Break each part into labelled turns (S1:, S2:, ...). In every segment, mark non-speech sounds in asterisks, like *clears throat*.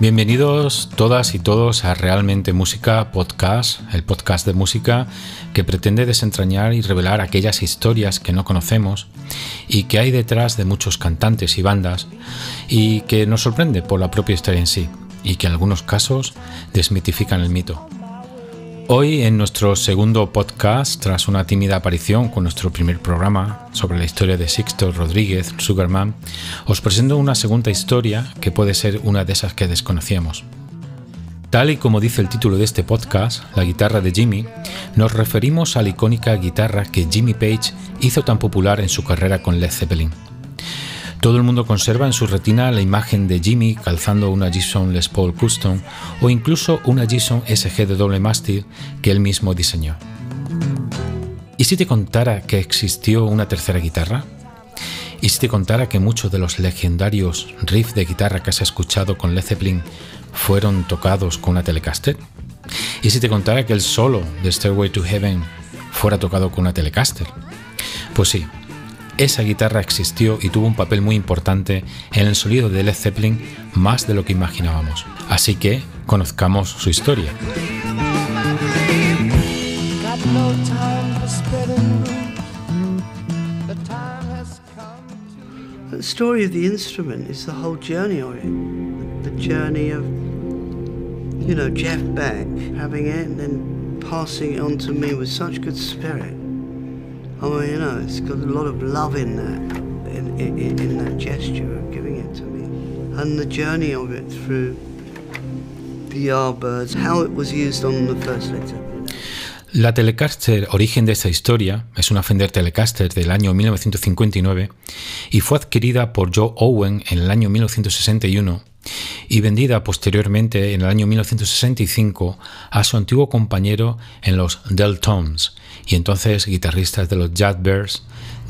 S1: Bienvenidos todas y todos a Realmente Música Podcast, el podcast de música que pretende desentrañar y revelar aquellas historias que no conocemos y que hay detrás de muchos cantantes y bandas y que nos sorprende por la propia historia en sí y que en algunos casos desmitifican el mito. Hoy en nuestro segundo podcast, tras una tímida aparición con nuestro primer programa sobre la historia de Sixto Rodríguez, Sugarman, os presento una segunda historia que puede ser una de esas que desconocíamos. Tal y como dice el título de este podcast, La guitarra de Jimmy, nos referimos a la icónica guitarra que Jimmy Page hizo tan popular en su carrera con Led Zeppelin. Todo el mundo conserva en su retina la imagen de Jimmy calzando una Gibson Les Paul Custom o incluso una Gibson SG de doble mástil que él mismo diseñó. ¿Y si te contara que existió una tercera guitarra? ¿Y si te contara que muchos de los legendarios riffs de guitarra que has escuchado con Led Zeppelin fueron tocados con una Telecaster? ¿Y si te contara que el solo de Stairway to Heaven fuera tocado con una Telecaster? Pues sí, esa guitarra existió y tuvo un papel muy importante en el sonido de Led Zeppelin más de lo que imaginábamos. Así que conozcamos su historia.
S2: The story of the instrument is the whole journey of it. The journey of, you know, Jeff Beck having it and then passing it on to me with such good spirit. Mean, you know, it's got a lot of love in that, gesture of giving it to me. And the journey of it through the how it was used on the first letter.
S1: La Telecaster, origen de esta historia, es una Fender Telecaster del año 1959 y fue adquirida por Joe Owen en el año 1961 y vendida posteriormente en el año 1965 a su antiguo compañero en los Del Toms y entonces guitarristas de los Bears,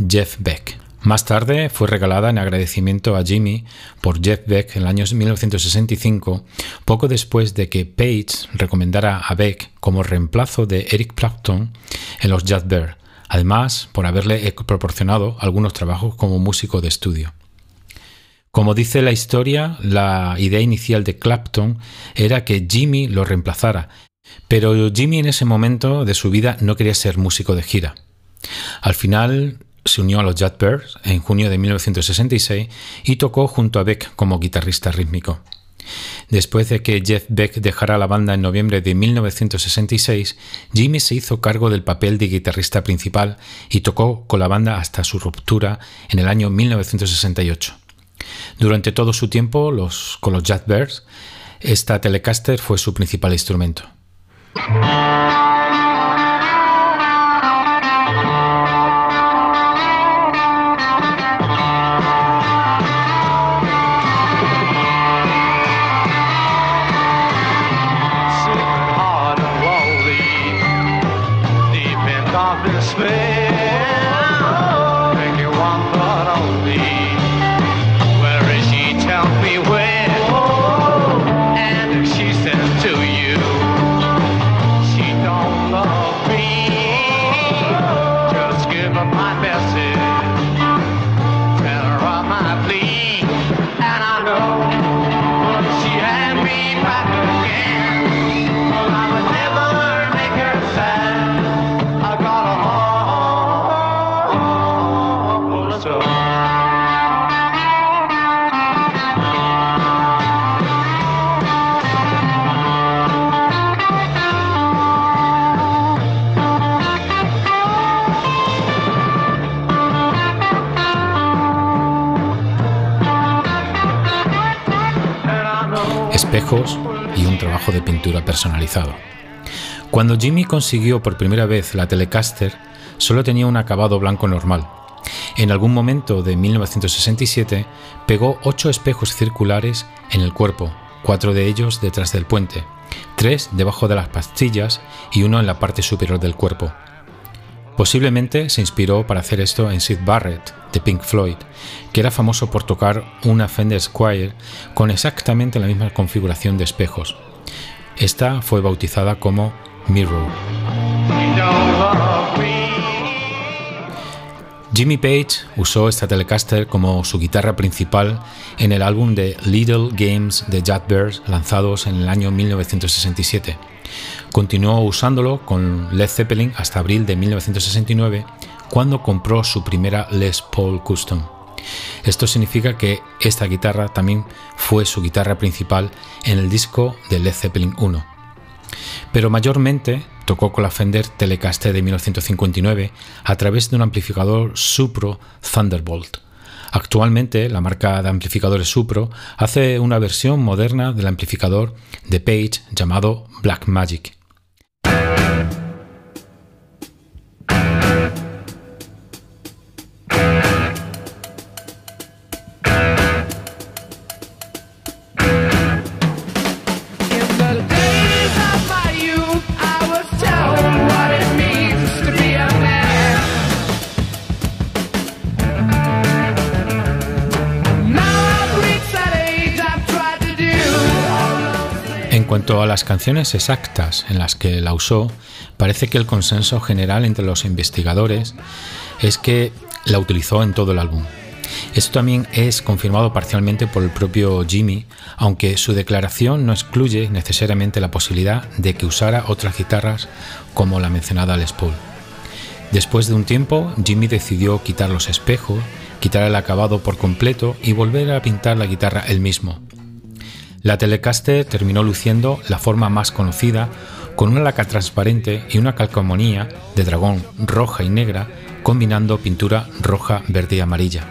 S1: Jeff Beck. Más tarde fue regalada en agradecimiento a Jimmy por Jeff Beck en el año 1965, poco después de que Page recomendara a Beck como reemplazo de Eric Clapton en los Bears, además por haberle proporcionado algunos trabajos como músico de estudio. Como dice la historia, la idea inicial de Clapton era que Jimmy lo reemplazara, pero Jimmy en ese momento de su vida no quería ser músico de gira. Al final se unió a los Yardbirds en junio de 1966 y tocó junto a Beck como guitarrista rítmico. Después de que Jeff Beck dejara la banda en noviembre de 1966, Jimmy se hizo cargo del papel de guitarrista principal y tocó con la banda hasta su ruptura en el año 1968. Durante todo su tiempo con los Bears, esta Telecaster fue su principal instrumento. Espejos y un trabajo de pintura personalizado. Cuando Jimmy consiguió por primera vez la Telecaster, solo tenía un acabado blanco normal. En algún momento de 1967 pegó ocho espejos circulares en el cuerpo, cuatro de ellos detrás del puente, tres debajo de las pastillas y uno en la parte superior del cuerpo. Posiblemente se inspiró para hacer esto en Sid Barrett, de Pink Floyd, que era famoso por tocar una Fender Squire con exactamente la misma configuración de espejos. Esta fue bautizada como Mirror. Jimmy Page usó esta Telecaster como su guitarra principal en el álbum de Little Games de Bears lanzados en el año 1967. Continuó usándolo con Led Zeppelin hasta abril de 1969, cuando compró su primera Les Paul Custom. Esto significa que esta guitarra también fue su guitarra principal en el disco de Led Zeppelin 1. Pero mayormente tocó con la Fender Telecaster de 1959 a través de un amplificador Supro Thunderbolt. Actualmente, la marca de amplificadores Supro hace una versión moderna del amplificador de Page llamado Blackmagic. Cuanto a las canciones exactas en las que la usó, parece que el consenso general entre los investigadores es que la utilizó en todo el álbum. Esto también es confirmado parcialmente por el propio Jimmy, aunque su declaración no excluye necesariamente la posibilidad de que usara otras guitarras como la mencionada Les Paul. Después de un tiempo, Jimmy decidió quitar los espejos, quitar el acabado por completo y volver a pintar la guitarra él mismo, la Telecaster terminó luciendo la forma más conocida con una laca transparente y una calcomanía de dragón roja y negra combinando pintura roja, verde y amarilla.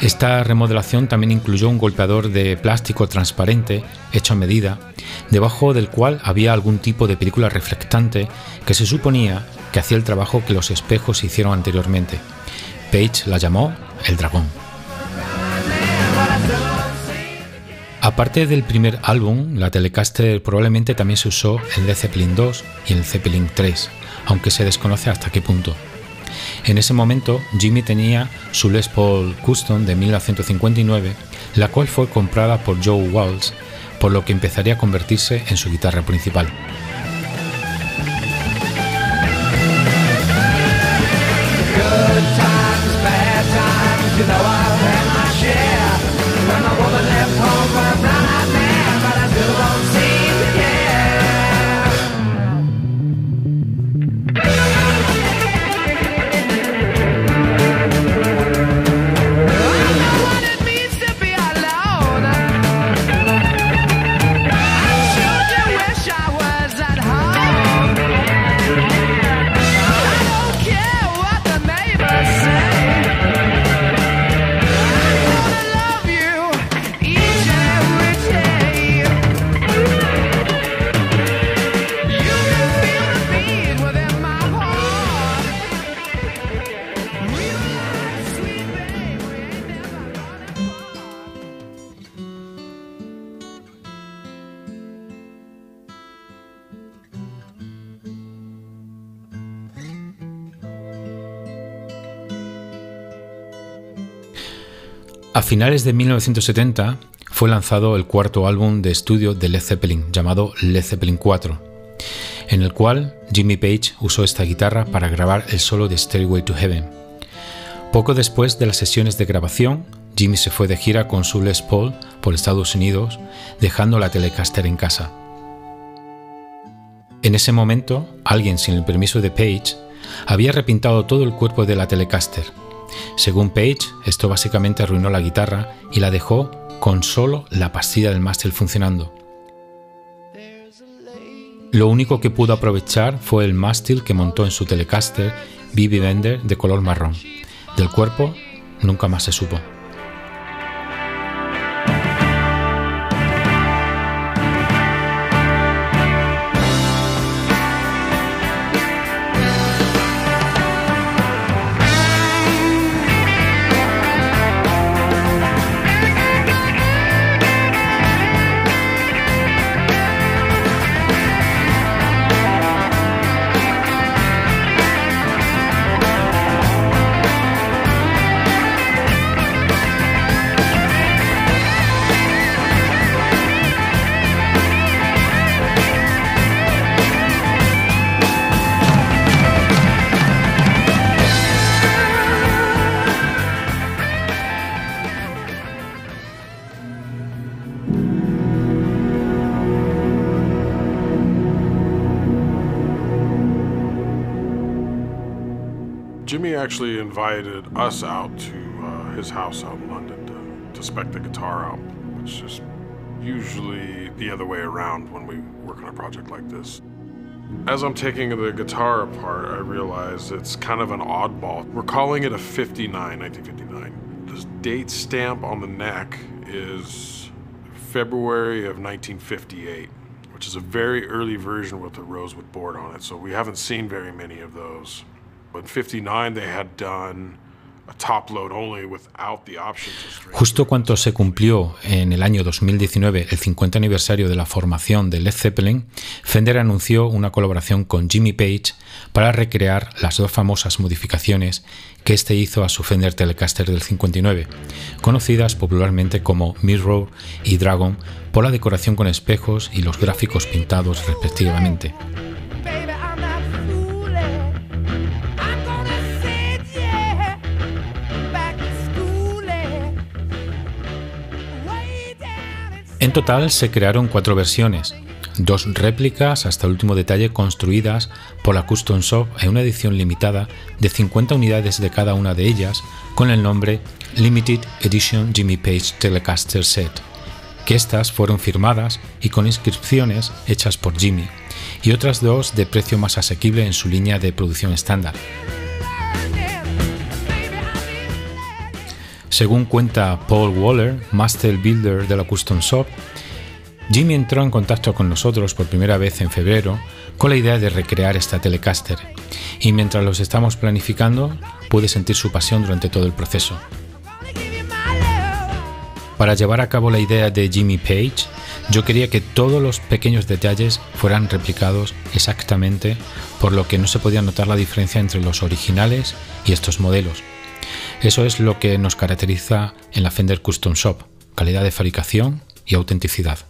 S1: Esta remodelación también incluyó un golpeador de plástico transparente hecho a medida, debajo del cual había algún tipo de película reflectante que se suponía que hacía el trabajo que los espejos hicieron anteriormente. Page la llamó el dragón. Aparte del primer álbum, la Telecaster probablemente también se usó en Led Zeppelin 2 y en Zeppelin 3, aunque se desconoce hasta qué punto. En ese momento, Jimmy tenía su Les Paul Custom de 1959, la cual fue comprada por Joe Walsh, por lo que empezaría a convertirse en su guitarra principal. A finales de 1970 fue lanzado el cuarto álbum de estudio de Led Zeppelin, llamado Led Zeppelin 4, en el cual Jimmy Page usó esta guitarra para grabar el solo de Stairway to Heaven. Poco después de las sesiones de grabación, Jimmy se fue de gira con su Les Paul por Estados Unidos, dejando la Telecaster en casa. En ese momento, alguien sin el permiso de Page había repintado todo el cuerpo de la Telecaster según Page, esto básicamente arruinó la guitarra y la dejó con solo la pastilla del mástil funcionando. Lo único que pudo aprovechar fue el mástil que montó en su Telecaster BB Bender de color marrón. Del cuerpo nunca más se supo.
S3: Us out to uh, his house out in London to, to spec the guitar out, which is usually the other way around when we work on a project like this. As I'm taking the guitar apart, I realize it's kind of an oddball. We're calling it a 59, 1959. The date stamp on the neck is February of 1958, which is a very early version with a rosewood board on it, so we haven't seen very many of those. But in 59, they had done
S1: Justo cuando se cumplió en el año 2019 el 50 aniversario de la formación de Led Zeppelin, Fender anunció una colaboración con Jimmy Page para recrear las dos famosas modificaciones que este hizo a su Fender Telecaster del 59, conocidas popularmente como Mirror y Dragon por la decoración con espejos y los gráficos pintados respectivamente. En total se crearon cuatro versiones, dos réplicas hasta el último detalle construidas por la Custom Shop en una edición limitada de 50 unidades de cada una de ellas con el nombre Limited Edition Jimmy Page Telecaster Set, que estas fueron firmadas y con inscripciones hechas por Jimmy, y otras dos de precio más asequible en su línea de producción estándar. Según cuenta Paul Waller, Master Builder de la Custom Shop, Jimmy entró en contacto con nosotros por primera vez en febrero con la idea de recrear esta Telecaster, y mientras los estamos planificando pude sentir su pasión durante todo el proceso. Para llevar a cabo la idea de Jimmy Page, yo quería que todos los pequeños detalles fueran replicados exactamente, por lo que no se podía notar la diferencia entre los originales y estos modelos. Eso es lo que nos caracteriza en la Fender Custom Shop, calidad de fabricación y autenticidad.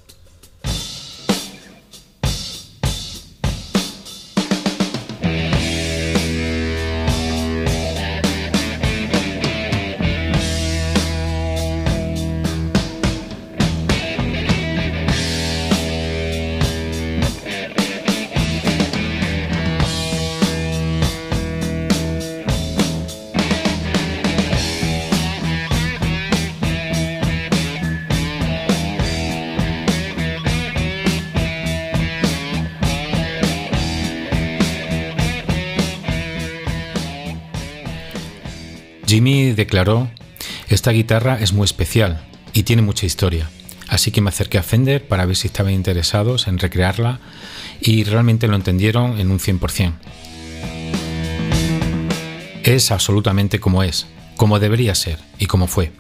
S1: Jimmy declaró, esta guitarra es muy especial y tiene mucha historia, así que me acerqué a Fender para ver si estaban interesados en recrearla y realmente lo entendieron en un 100%. Es absolutamente como es, como debería ser y como fue.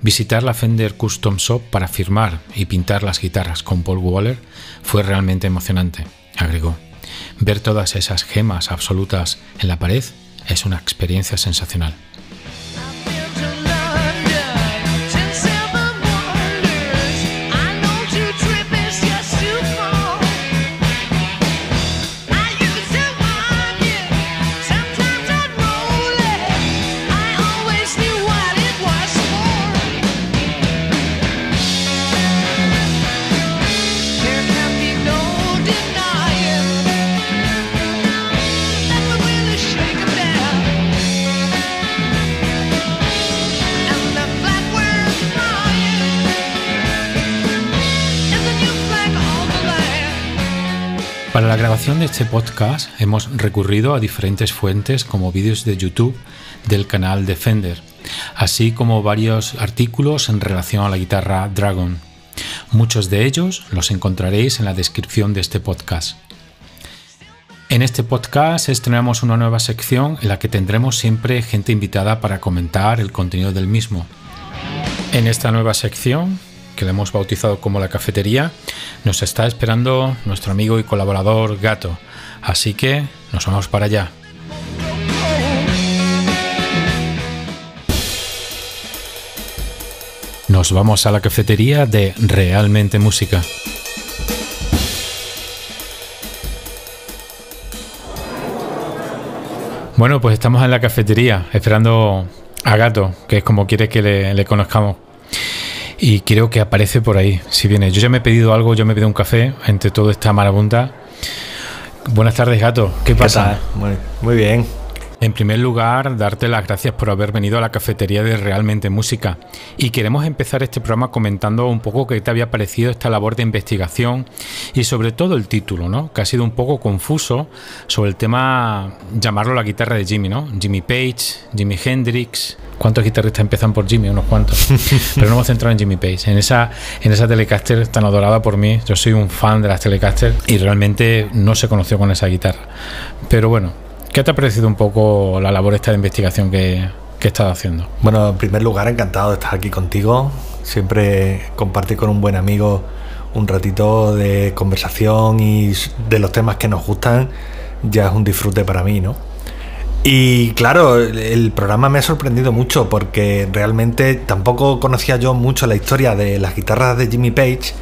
S1: Visitar la Fender Custom Shop para firmar y pintar las guitarras con Paul Waller fue realmente emocionante, agregó. Ver todas esas gemas absolutas en la pared es una experiencia sensacional. Grabación de este podcast hemos recurrido a diferentes fuentes como vídeos de YouTube del canal Defender, así como varios artículos en relación a la guitarra Dragon. Muchos de ellos los encontraréis en la descripción de este podcast. En este podcast estrenamos una nueva sección en la que tendremos siempre gente invitada para comentar el contenido del mismo. En esta nueva sección que le hemos bautizado como la cafetería, nos está esperando nuestro amigo y colaborador Gato. Así que nos vamos para allá. Nos vamos a la cafetería de Realmente Música. Bueno, pues estamos en la cafetería esperando a Gato, que es como quiere que le, conozcamos y creo que aparece por ahí. Si viene, yo ya me he pedido algo, yo me he pedido un café entre toda esta marabunta. Buenas tardes, gato. ¿Qué pasa?
S4: Muy, bien.
S1: En primer lugar, darte las gracias por haber venido a la cafetería de Realmente Música. Y queremos empezar este programa comentando un poco qué te había parecido esta labor de investigación y sobre todo el título, ¿no? Que ha sido un poco confuso sobre el tema, llamarlo la guitarra de Jimmy, ¿no? Jimmy Page, Jimi Hendrix. ¿Cuántos guitarristas empiezan por Jimmy? Unos cuantos. *laughs* Pero no hemos centrado en Jimmy Page. En esa, en esa Telecaster tan adorada por mí. Yo soy un fan de las Telecaster y realmente no se conoció con esa guitarra. Pero bueno, ¿Qué te ha parecido un poco la labor esta de investigación que, que estás haciendo?
S4: Bueno, en primer lugar, encantado de estar aquí contigo. Siempre compartir con un buen amigo un ratito de conversación y de los temas que nos gustan ya es un disfrute para mí, ¿no? Y claro, el programa me ha sorprendido mucho porque realmente tampoco conocía yo mucho la historia de las guitarras de Jimmy Page,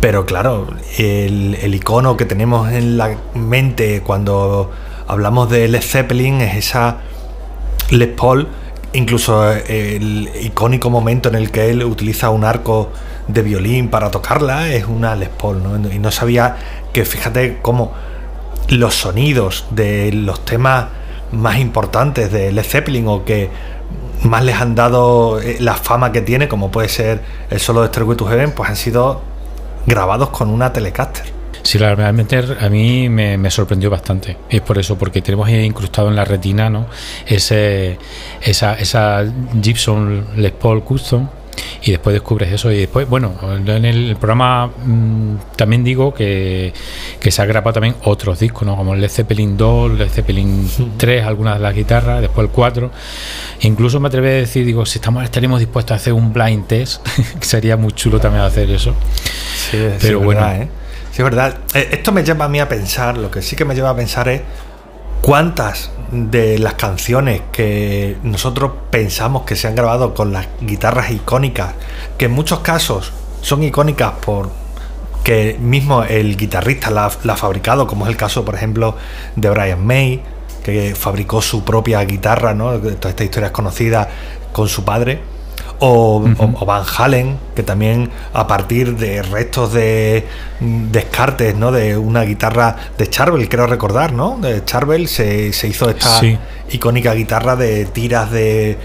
S4: pero claro, el, el icono que tenemos en la mente cuando hablamos de Led Zeppelin, es esa Les Paul, incluso el icónico momento en el que él utiliza un arco de violín para tocarla, es una Les Paul, ¿no? Y no sabía que, fíjate cómo los sonidos de los temas más importantes de Led Zeppelin o que más les han dado eh, la fama que tiene, como puede ser el solo de Stairway to Heaven, pues han sido grabados con una Telecaster.
S1: Sí, realmente a mí me, sorprendió bastante. Es por eso, porque tenemos incrustado en la retina ¿no? Ese, esa, esa Gibson Les Paul Custom y después descubres eso y después, bueno, en el programa mm, también digo que, se ha grabado también otros discos, ¿no? Como el Led Zeppelin 2, Led Zeppelin 3, algunas de las guitarras, después el 4. Incluso me atreví a decir, digo, si estamos estaríamos dispuestos a hacer un blind test, *laughs* sería muy chulo también hacer eso.
S4: Sí, Pero bueno, ¿eh? Sí, es verdad. Eh, esto me lleva a mí a pensar, lo que sí que me lleva a pensar es cuántas de las canciones que nosotros pensamos que se han grabado con las guitarras icónicas, que en muchos casos son icónicas por que mismo el guitarrista la, ha fabricado, como es el caso, por ejemplo, de Brian May, que fabricó su propia guitarra, ¿no? Toda esta historia es conocida con su padre o, Van Halen, que también a partir de restos de descartes, ¿no? De una guitarra de Charvel, creo recordar, ¿no? De Charvel se, hizo esta icónica guitarra de tiras de,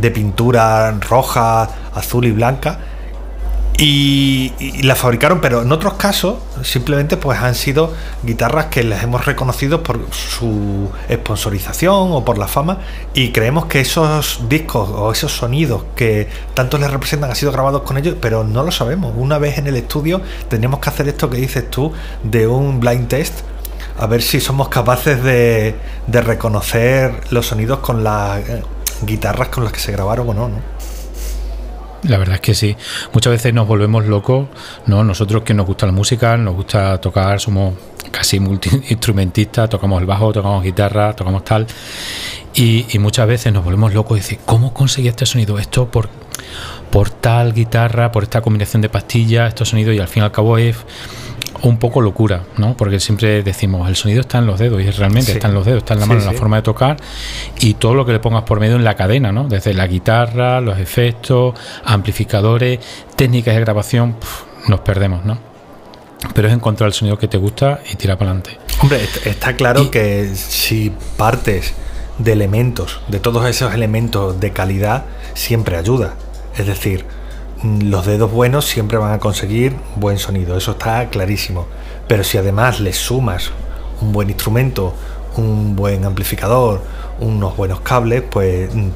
S4: de pintura roja, azul y blanca y, la fabricaron, pero en otros casos simplemente pues han sido guitarras que les hemos reconocido por su sponsorización o por la fama y creemos que esos discos o esos sonidos que tanto les representan han sido grabados con ellos, pero no lo sabemos. Una vez en el estudio tenemos que hacer esto que dices tú de un blind test a ver si somos capaces de, de reconocer los sonidos con las eh, guitarras con las que se grabaron o no, ¿no?
S1: La verdad es que sí. Muchas veces nos volvemos locos, ¿no? Nosotros que nos gusta la música, nos gusta tocar, somos casi multiinstrumentistas, tocamos el bajo, tocamos guitarra, tocamos tal. Y, muchas veces nos volvemos locos y ¿cómo conseguí este sonido? Esto por, por tal guitarra, por esta combinación de pastillas, estos sonidos, y al fin y al cabo es un poco locura, ¿no? Porque siempre decimos, el sonido está en los dedos, y realmente está en los dedos, está en la mano, en la forma de tocar, y todo lo que le pongas por medio en la cadena, ¿no? Desde la guitarra, los efectos, amplificadores, técnicas de grabación, nos perdemos, ¿no? Pero es encontrar el sonido que te gusta y tirar para adelante.
S4: Hombre, está claro que si partes de elementos, de todos esos elementos de calidad, siempre ayuda. Es decir, los dedos buenos siempre van a conseguir buen sonido, eso está clarísimo. Pero si además le sumas un buen instrumento, un buen amplificador, unos buenos cables, pues mm,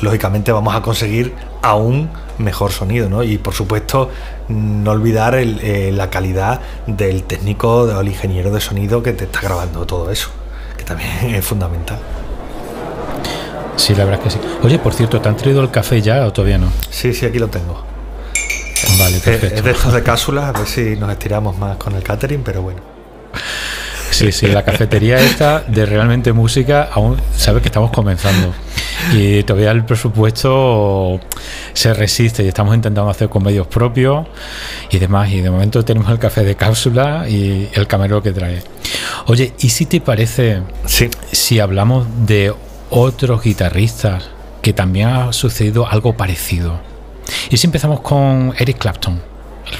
S4: lógicamente vamos a conseguir aún mejor sonido, ¿no? Y por supuesto, no olvidar eh, la calidad del técnico o el ingeniero de sonido que te está grabando todo eso, que también *laughs* es fundamental.
S1: Sí, la verdad es que sí. Oye, por cierto, ¿te han traído el café ya o todavía no?
S4: Sí, sí, aquí lo tengo.
S1: Vale, perfecto.
S4: Es de estos de cápsulas, a ver si nos estiramos más con el catering, pero bueno.
S1: Sí, sí, la cafetería esta de realmente música, aún sabes que estamos comenzando. Y todavía el presupuesto se resiste y estamos intentando hacer con medios propios y demás. Y de momento tenemos el café de cápsula y el camarero que trae. Oye, ¿y si te parece
S4: sí.
S1: si hablamos de otros guitarristas que también ha sucedido algo parecido? Y si empezamos con Eric Clapton,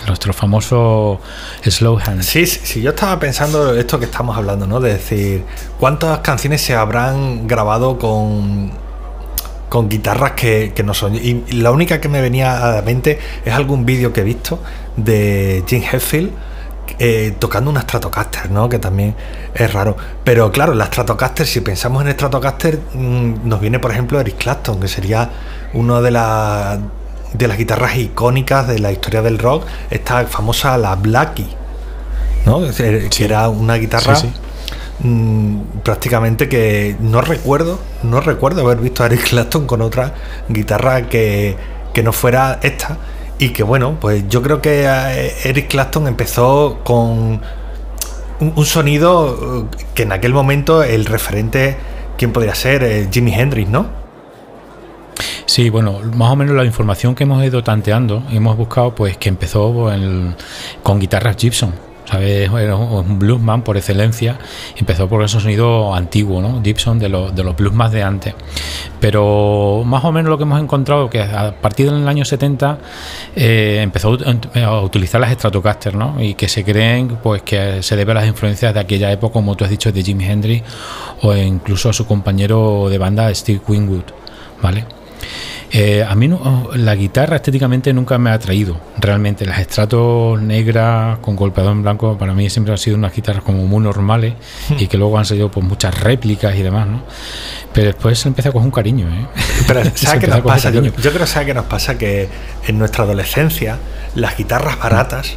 S1: nuestro famoso slow hand.
S4: Sí, sí, yo estaba pensando esto que estamos hablando, ¿no? De decir, ¿cuántas canciones se habrán grabado con, con guitarras que, no son? Y la única que me venía a la mente es algún vídeo que he visto de Jim Hetfield eh, tocando una Stratocaster, ¿no? Que también es raro. Pero claro, la Stratocaster, si pensamos en Stratocaster, mm, nos viene, por ejemplo, Eric Clapton, que sería uno de las de las guitarras icónicas de la historia del rock, esta famosa la Blackie, ¿no? Que era una guitarra mm, prácticamente que no recuerdo, no recuerdo haber visto a Eric Clapton con otra guitarra que, que no fuera esta y que bueno, pues yo creo que eh, Eric Clapton empezó con un, sonido eh, que en aquel momento el referente, ¿quién podría ser? Eh, Jimi Hendrix, ¿no?
S1: Sí, bueno, más o menos la información que hemos ido tanteando, hemos buscado pues que empezó con guitarras Gibson ¿sabes? Era un bluesman por excelencia. Empezó por ese sonido antiguo, ¿no? Gibson de, los, de los de antes. Pero más o menos lo que hemos encontrado que a partir del año 70 eh, empezó a utilizar las Stratocaster, ¿no? Y que se creen pues que se debe a las influencias de aquella época, como tú has dicho, de Jimi Hendrix o incluso a su compañero de banda Steve Winwood, ¿vale? Eh, a mí no, la guitarra estéticamente nunca me ha atraído, realmente. Las estratos negras con golpeador en blanco para mí siempre han sido unas guitarras como muy normales y que luego han salido pues, muchas réplicas y demás, ¿no? Pero después se empieza a coger un cariño, ¿eh?
S4: Pero *laughs* ¿sabes qué nos pasa? Yo, creo que nos pasa que en nuestra adolescencia las guitarras baratas,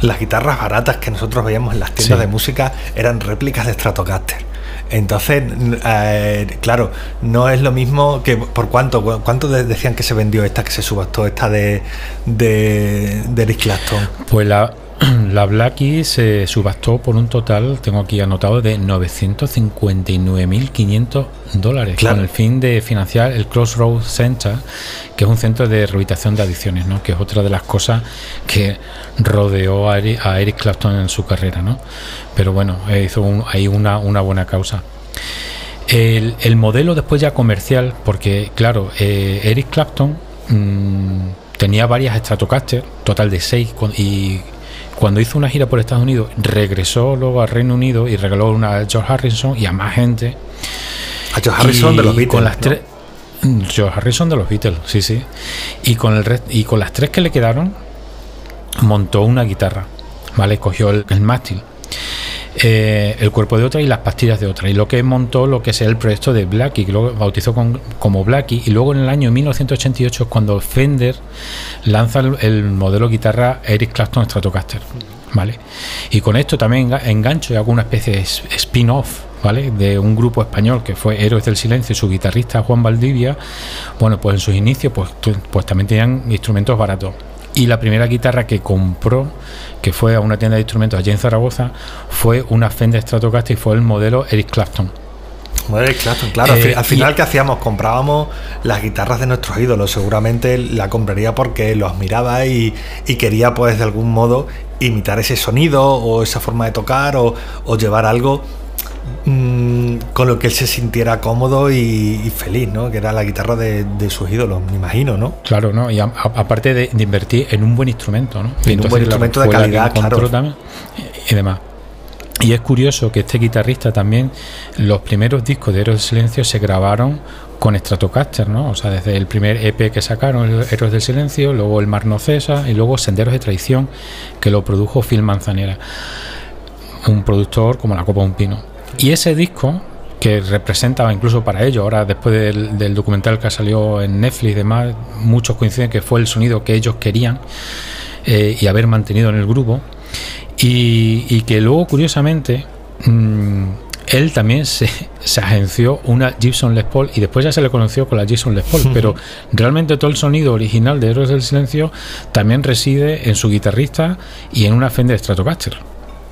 S4: las guitarras baratas que nosotros veíamos en las tiendas de música eran réplicas de Stratocaster. Entonces, eh, claro, no es lo mismo que por cuánto, cuánto decían que se vendió esta que se subastó, esta de, de, de Eric Clapton.
S1: Pues la, *clears throat* la Blackie se subastó por un total, tengo aquí anotado, de 959.500 dólares, con el fin de financiar el Crossroads Center, que es un centro de rehabilitación de adicciones, ¿no? que es otra de las cosas que rodeó a Eric, Clapton en su carrera. ¿no? Pero bueno, eh, hizo ahí una, una buena causa. El, modelo después ya comercial, porque claro, eh, Eric Clapton mm, tenía varias Stratocaster, total de seis, y cuando hizo una gira por Estados Unidos, regresó luego al Reino Unido y regaló una a George Harrison y a más gente.
S4: A George Harrison de los Beatles. Con las tres,
S1: George Harrison de los Beatles, sí, sí. Y con, el y con las tres que le quedaron, montó una guitarra, ¿vale? Cogió el, el mástil eh, el cuerpo de otra y las pastillas de otra. Y lo que montó lo que es el proyecto de Blackie, que lo bautizó como Blackie. Y luego en el año 1988 es cuando Fender lanza el, modelo guitarra Eric Clapton Stratocaster. ¿Vale? Y con esto también engancho y hago una especie de spin-off ¿vale? de un grupo español que fue Héroes del Silencio, su guitarrista Juan Valdivia, bueno, pues en sus inicios pues, pues también tenían instrumentos baratos. Y la primera guitarra que compró, que fue a una tienda de instrumentos allí en Zaragoza, fue una Fender Stratocaster y fue el modelo Eric Clapton.
S4: Eric Clapton, claro. al eh, final, ¿qué hacíamos? Comprábamos las guitarras de nuestros ídolos. Seguramente la compraría porque lo admiraba y, quería, pues, de algún modo imitar ese sonido o esa forma de tocar o, o llevar algo Mm, con lo que él se sintiera cómodo y, feliz, ¿no? Que era la guitarra de, sus ídolos, me imagino, ¿no?
S1: Claro, ¿no? Y aparte de, invertir en un buen instrumento, ¿no?
S4: En un buen instrumento de calidad, claro.
S1: y demás. Y es curioso que este guitarrista también, los primeros discos de Héroes del Silencio se grabaron con Stratocaster, ¿no? O sea, desde el primer EP que sacaron, Héroes del Silencio, luego El Mar No Cesa y luego Senderos de Traición, que lo produjo Phil Manzanera, un productor como la Copa de un Pino. Y ese disco, que representaba incluso para ellos, ahora después del, documental que salió en Netflix y demás, muchos coinciden que fue el sonido que ellos querían eh, y haber mantenido en el grupo. Y, que luego, curiosamente, mm, él también *laughs* se, agenció una Gibson Les Paul y después ya se le conoció con la Gibson Les Paul, *laughs* pero realmente todo el sonido original de Héroes del Silencio también reside en su guitarrista y en una Fender Stratocaster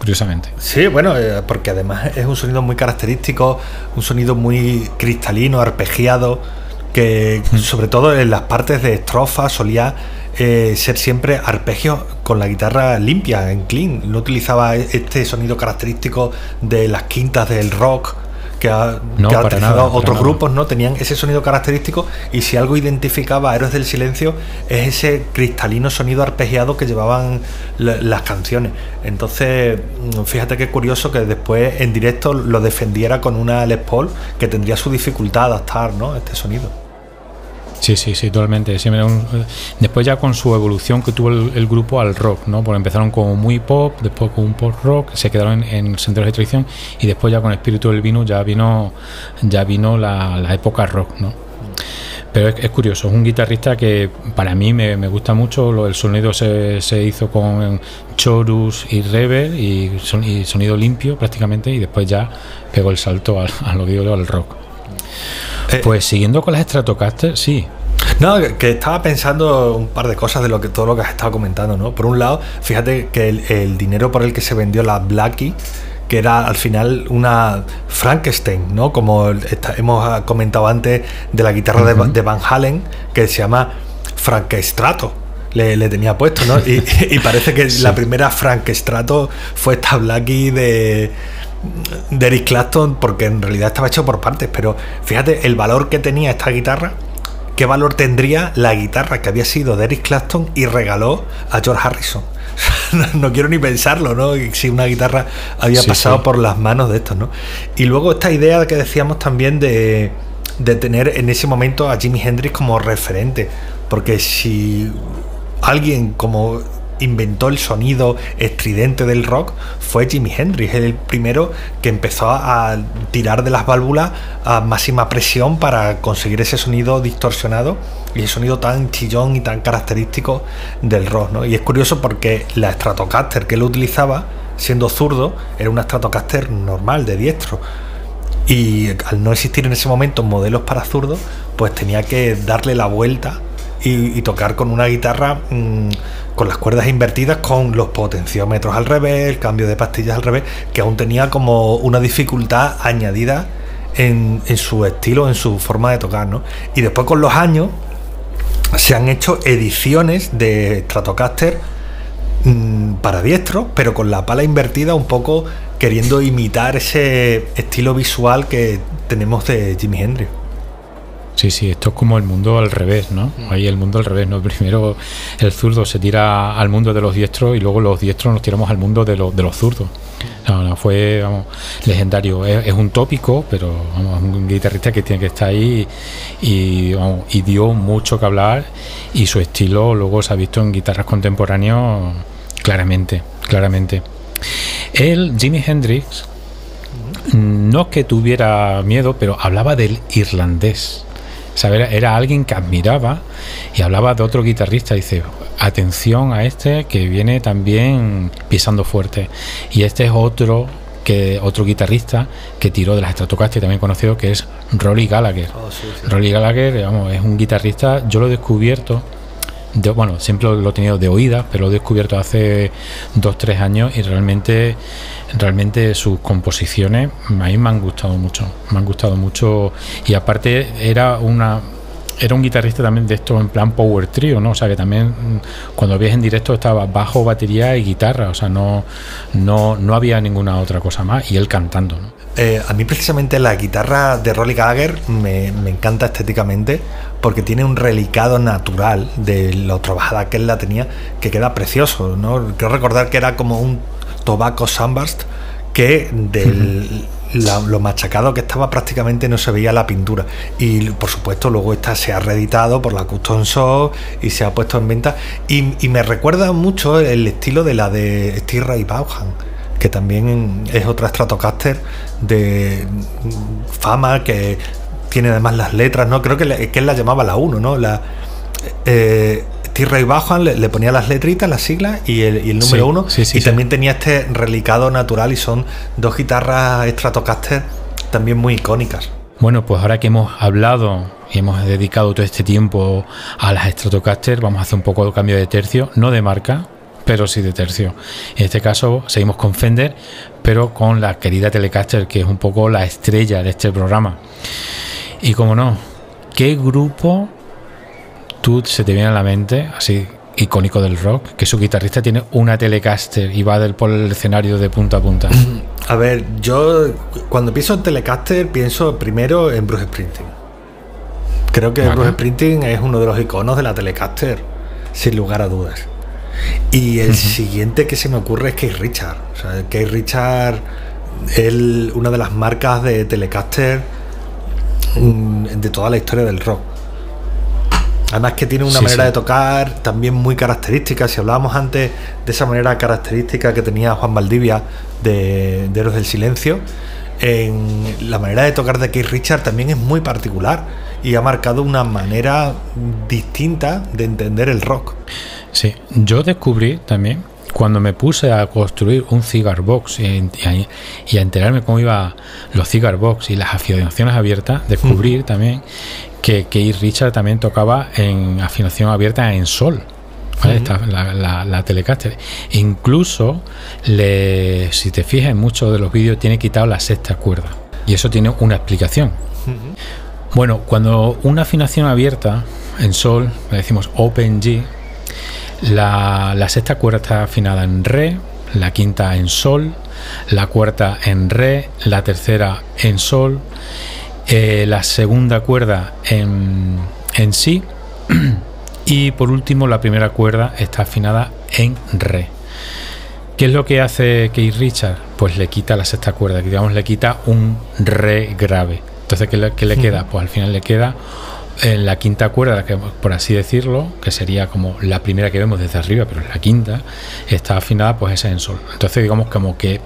S1: curiosamente.
S4: Sí, bueno, eh, porque además es un sonido muy característico, un sonido muy cristalino, arpegiado, que mm. sobre todo en las partes de estrofa solía eh, ser siempre arpegio con la guitarra limpia, en clean. No utilizaba este sonido característico de las quintas del rock que ha,
S1: No, nada,
S4: otros grupos, ¿no? Tenían ese sonido característico y si algo identificaba a Héroes del Silencio es ese cristalino sonido arpegiado que llevaban la- las canciones. Entonces, mm, fíjate qué curioso que después en directo lo defendiera con una Les Paul que tendría su dificultad adaptar, ¿no? Este sonido.
S1: Sí, sí, sí, totalmente. Después ya con su evolución que tuvo el, el grupo al rock, ¿no? Porque empezaron como muy pop, después con un pop rock, se quedaron en, en senderos de tradición y después ya con Espíritu del Vino ya vino, ya vino la, época rock, ¿no? Pero es, curioso, es un guitarrista que para mí me, gusta mucho, lo- el sonido se, hizo con chorus y reverb y, son- y sonido limpio prácticamente y después ya pegó el salto al, a al rock.
S4: Eh,
S1: Pues siguiendo con las Stratocaster, sí,
S4: No, que- estaba pensando un par de cosas de lo que todo lo que has estado comentando, ¿no? Por un lado, fíjate que el, el dinero por el que se vendió la Blackie, que era al final una Frankenstein, ¿no? Como hemos ah, comentado antes de la guitarra de Van- de, Van Halen, que se llama Frankestrato. Le, le tenía puesto, ¿no? Y, *laughs* y parece que la primera Frankestrato fue esta Blackie de, de Eric Clapton porque en realidad estaba hecho por partes, pero fíjate el valor que tenía esta guitarra, qué valor tendría la guitarra que había sido de Eric Clapton y regaló a George Harrison. *laughs* no, no quiero ni pensarlo, ¿no? Si una guitarra había
S1: Sí,
S4: pasado
S1: sí.
S4: por las manos de estos, ¿no? Y luego esta idea que decíamos también de, de tener en ese momento a Jimi Hendrix como referente, porque si alguien como inventó el sonido estridente del rock fue Jimi Hendrix, el primero que empezó a tirar de las válvulas a máxima presión para conseguir ese sonido distorsionado y el sonido tan chillón y tan característico del rock. Y es curioso porque la Stratocaster que él utilizaba, siendo zurdo, era una Stratocaster normal, de diestro. Y al no existir en ese momento modelos para zurdos, pues tenía que darle la vuelta y, tocar con una guitarra mm, con las cuerdas invertidas, con los potenciómetros al revés, el cambio de pastillas al revés, que aún tenía como una dificultad añadida en, en su estilo, en su forma de tocar. ¿no? Y después con los años se han hecho ediciones de Stratocaster mm, para diestro, pero con la pala invertida un poco queriendo imitar ese estilo visual que tenemos de Jimi Hendrix.
S1: Sí, sí, esto es como el mundo al revés, ¿no? Ahí el mundo al revés, ¿no? *laughs* Primero el zurdo se tira al mundo de los diestros y luego los diestros nos tiramos al mundo de, los de los zurdos. No, no, fue, vamos, legendario. Es, es un tópico, pero vamos, es un guitarrista que tiene que estar ahí y, vamos, y dio mucho que hablar y su estilo luego se ha visto en guitarras contemporáneas claramente, claramente. Él, Jimi Hendrix, no es que tuviera miedo, pero hablaba del irlandés. Era, alguien que admiraba y hablaba de otro guitarrista. Dice, atención a este que viene también pisando fuerte. Y este es otro que otro guitarrista que tiró de las Stratocaster, también conocido, que es Rolly Gallagher. Rolly Gallagher, es un guitarrista, yo lo he descubierto, bueno, siempre lo, he tenido de oídas, pero lo he descubierto hace dos, tres años y realmente, realmente sus composiciones a mí me han gustado mucho, me han gustado mucho y aparte era una era un guitarrista también de esto en plan power trio, ¿no? O sea que también mm, cuando ves en directo estaba bajo, batería y guitarra, o sea, no, no, no había ninguna otra cosa más y él cantando.
S4: Eh, a mí precisamente la guitarra de Rolly Gallagher me, me encanta estéticamente porque tiene un relicado natural de lo trabajada que él la tenía que queda precioso. ¿no? Quiero recordar que era como un tobacco sunburst que del la- lo machacado que estaba prácticamente no se veía la pintura y por supuesto luego esta se ha reeditado por la Custom Shop y se ha puesto en venta y, y me recuerda mucho el estilo de la de Steve Ray Vaughan que también es otra Stratocaster de fama que tiene además las letras, ¿no? Creo que, le- que él la llamaba la 1, ¿no? La, eh, T-Ray Vaughan le, le ponía las letritas, las siglas y el, y el número
S1: Sí,
S4: 1
S1: sí, sí,
S4: y también tenía este relicado natural y son dos guitarras Stratocaster también muy icónicas.
S1: Bueno, pues ahora que hemos hablado y hemos dedicado todo este tiempo a las Stratocaster, vamos a hacer un poco de cambio de tercio, no de marca, pero sí de tercio. En este caso seguimos con Fender, pero con la querida Telecaster, que es un poco la estrella de este programa. Y como no, ¿qué grupo tú se te viene a la mente, así icónico del rock, que su guitarrista tiene una Telecaster y va del, por el escenario de punta a punta. *clears throat*
S4: A ver, yo cuando pienso en Telecaster pienso primero en Bruce Springsteen. Creo que Bruce Springsteen es uno de los iconos de la Telecaster, sin lugar a dudas. Y el siguiente que se me ocurre es Keith Richard. O sea, Keith Richard es una de las marcas de Telecaster mm, de toda la historia del rock. Además que tiene una manera de tocar también muy característica. Si hablábamos antes de esa manera característica que tenía Juan Valdivia de, de Héroes del Silencio, en la manera de tocar de Keith Richard también es muy particular y ha marcado una manera distinta de entender el rock.
S1: Sí, yo descubrí también cuando me puse a construir un cigar box y, a enterarme cómo iba los cigar box y las afinaciones abiertas, descubrí también que Keith Richard también tocaba en afinación abierta en sol. la, la, Telecaster. Incluso, le, si te fijas en muchos de los vídeos, tiene quitado la sexta cuerda. Y eso tiene una explicación. Bueno, cuando una afinación abierta en sol, le decimos Open G, la, sexta cuerda está afinada en re, la quinta en sol, la cuarta en re, la tercera en sol, eh, la segunda cuerda en, en si *clears throat* y por último la primera cuerda está afinada en re. ¿Qué es lo que hace Keith Richard? Pues le quita la sexta cuerda, digamos le quita un re grave. Entonces, ¿qué le, qué le queda? Pues al final le queda en la quinta cuerda, que, por así decirlo, que sería como la primera que vemos desde arriba, pero la quinta, está afinada pues esa en sol. Entonces digamos como que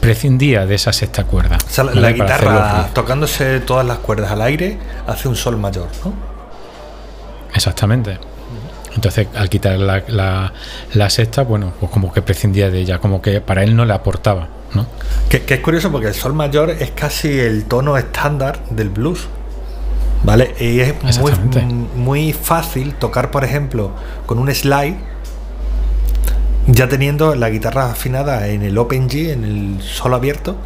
S1: prescindía de esa sexta cuerda.
S4: la, guitarra tocándose todas las cuerdas al aire hace un sol mayor, ¿no?
S1: Exactamente. Entonces, al quitar la, la, sexta, bueno, pues como que prescindía de ella, como que para él no le aportaba, ¿no?
S4: Que, que es curioso porque el sol mayor es casi el tono estándar del blues. ¿Vale? Y es muy, muy fácil tocar, por ejemplo, con un slide, ya teniendo la guitarra afinada en el Open G, en el solo abierto,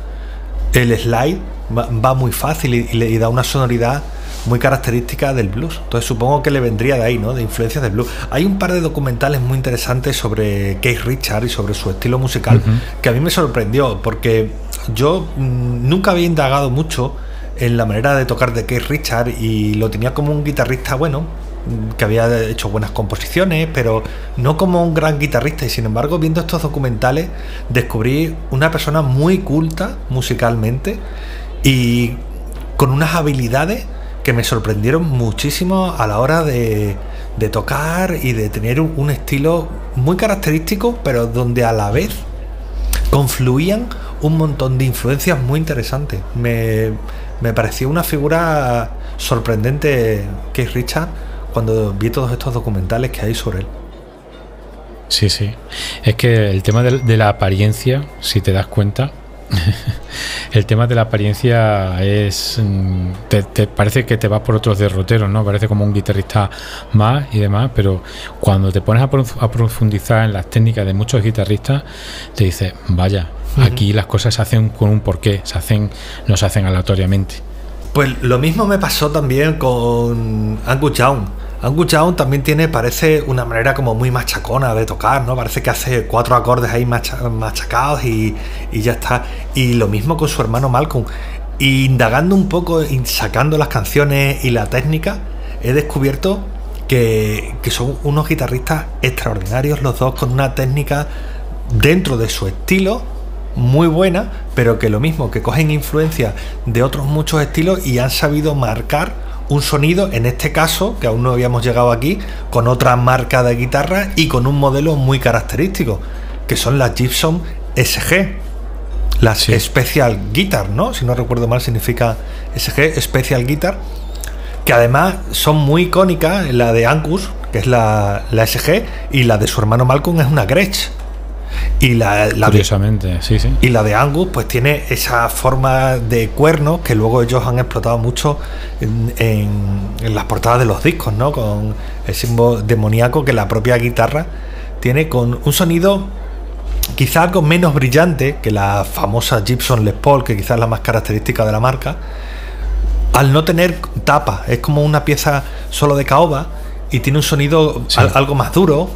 S4: el slide va, muy fácil y, le da una sonoridad muy característica del blues. Entonces supongo que le vendría de ahí, ¿no? De influencias del blues. Hay un par de documentales muy interesantes sobre Keith Richard y sobre su estilo musical que a mí me sorprendió porque yo mm, nunca había indagado mucho en la manera de tocar de Keith Richard y lo tenía como un guitarrista bueno, que había hecho buenas composiciones, pero no como un gran guitarrista. Y sin embargo, viendo estos documentales, descubrí una persona muy culta musicalmente y con unas habilidades que me sorprendieron muchísimo a la hora de, de tocar y de tener un estilo muy característico, pero donde a la vez confluían un montón de influencias muy interesantes. Me, me pareció una figura sorprendente es Richard cuando vi todos estos documentales que hay sobre él.
S1: Sí, sí. Es que el tema de, la apariencia, si te das cuenta, *laughs* el tema de la apariencia es. Mm, te, parece que te vas por otros derroteros, ¿no? Parece como un guitarrista más y demás, pero cuando te pones a, profundizar en las técnicas de muchos guitarristas, te dices, vaya, Aquí las cosas se hacen con un porqué, se hacen, no se hacen aleatoriamente.
S4: Pues lo mismo me pasó también con Angus Young. Angus Young también tiene, parece, una manera como muy machacona de tocar, ¿no? Parece que hace cuatro acordes ahí machacados y, ya está. Y lo mismo con su hermano Malcolm. indagando un poco, y sacando las canciones y la técnica, he descubierto que, que son unos guitarristas extraordinarios los dos, con una técnica dentro de su estilo muy buena, pero que lo mismo, que cogen influencia de otros muchos estilos y han sabido marcar un sonido, en este caso, que aún no habíamos llegado aquí, con otra marca de guitarra y con un modelo muy característico, que son las Gibson SG. Las Special Guitar, ¿no? Si no recuerdo mal, significa SG, Special Guitar. Que además son muy icónicas, la de Angus, que es la, la SG, y la de su hermano Malcolm es una Gretsch. Y la,
S1: de, sí, sí.
S4: Y la de Angus, pues tiene esa forma de cuernos que luego ellos han explotado mucho en, las portadas de los discos, ¿no? Con el símbolo demoníaco que la propia guitarra tiene con un sonido quizá algo menos brillante que la famosa Gibson Les Paul, que quizás es la más característica de la marca, al no tener tapa, es como una pieza solo de caoba y tiene un sonido algo más duro,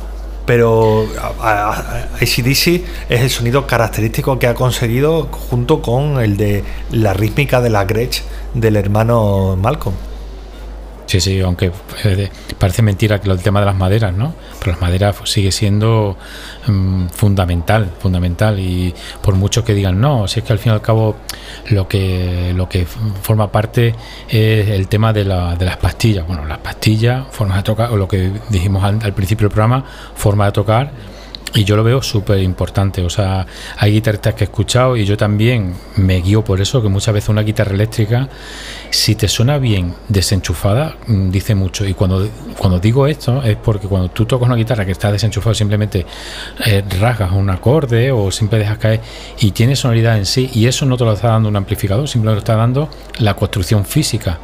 S4: pero ACDC es el sonido característico que ha conseguido junto con el de la rítmica de la Gretsch del hermano Malcolm.
S1: Sí, sí, aunque eh, parece mentira que el tema de las maderas, ¿no? Pero las maderas sigue siendo mm, fundamental, fundamental. Y por mucho que digan no, si es que al fin y al cabo lo que lo que forma parte es el tema de, la, de las pastillas. Bueno, las pastillas, formas de tocar, o lo que dijimos al, al principio del programa, forma de tocar y yo lo veo súper importante. O sea, hay guitarristas que he escuchado y yo también me guío por eso, que muchas veces una guitarra eléctrica, si te suena bien desenchufada, mm, dice mucho. Y cuando, cuando digo esto es porque cuando tú tocas una guitarra que está desenchufada, simplemente eh, rasgas un acorde o siempre dejas caer y tiene sonoridad en sí, y eso no te lo está dando un amplificador, simplemente lo está dando la construcción física,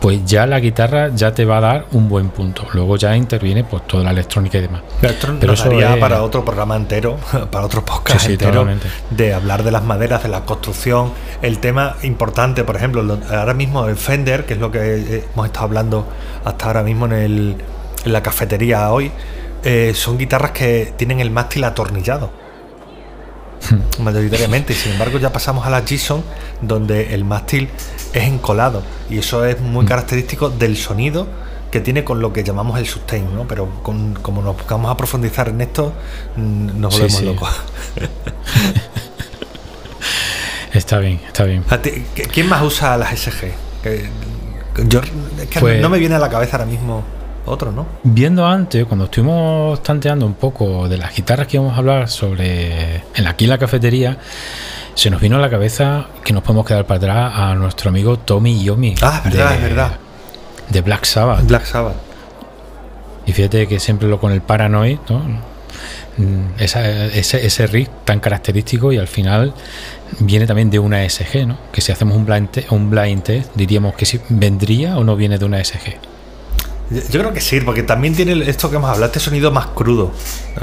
S1: pues ya la guitarra ya te va a dar un buen punto. Luego ya interviene pues toda la electrónica y demás.
S4: Pero eso sería para otro programa entero, *laughs* para otro podcast entero, de hablar de las maderas, de la construcción. El tema importante, por ejemplo, ahora mismo el Fender, que es lo que hemos estado hablando hasta ahora mismo en, el, en la cafetería hoy, eh, son guitarras que tienen el mástil atornillado. Hmm. mayoritariamente. Sin embargo, ya pasamos a la Gibson, donde el mástil es encolado. Y eso es muy hmm. característico del sonido que tiene con lo que llamamos el sustain, ¿no? Pero como nos buscamos a profundizar en esto, mm, nos volvemos locos. *laughs*
S1: está bien, está bien.
S4: ¿Quién más usa las SG? Yo, pues no me viene a la cabeza ahora mismo otro, ¿no?
S1: Viendo antes, cuando estuvimos tanteando un poco de las guitarras que íbamos a hablar sobre en aquí en la cafetería, se nos vino a la cabeza que nos podemos quedar para atrás a nuestro amigo Tommy Yomi.
S4: Ah, verdad, es verdad
S1: de Black Sabbath.
S4: Black Sabbath.
S1: Y fíjate que siempre lo con el Paranoid, ¿no? Mm, ese, ese riff tan característico y al final viene también de una SG, ¿no? Que si hacemos un blind, un blind test, diríamos que si vendría o no viene de una SG.
S4: Yo creo que sí, porque también tiene esto que hemos hablado, este sonido más crudo.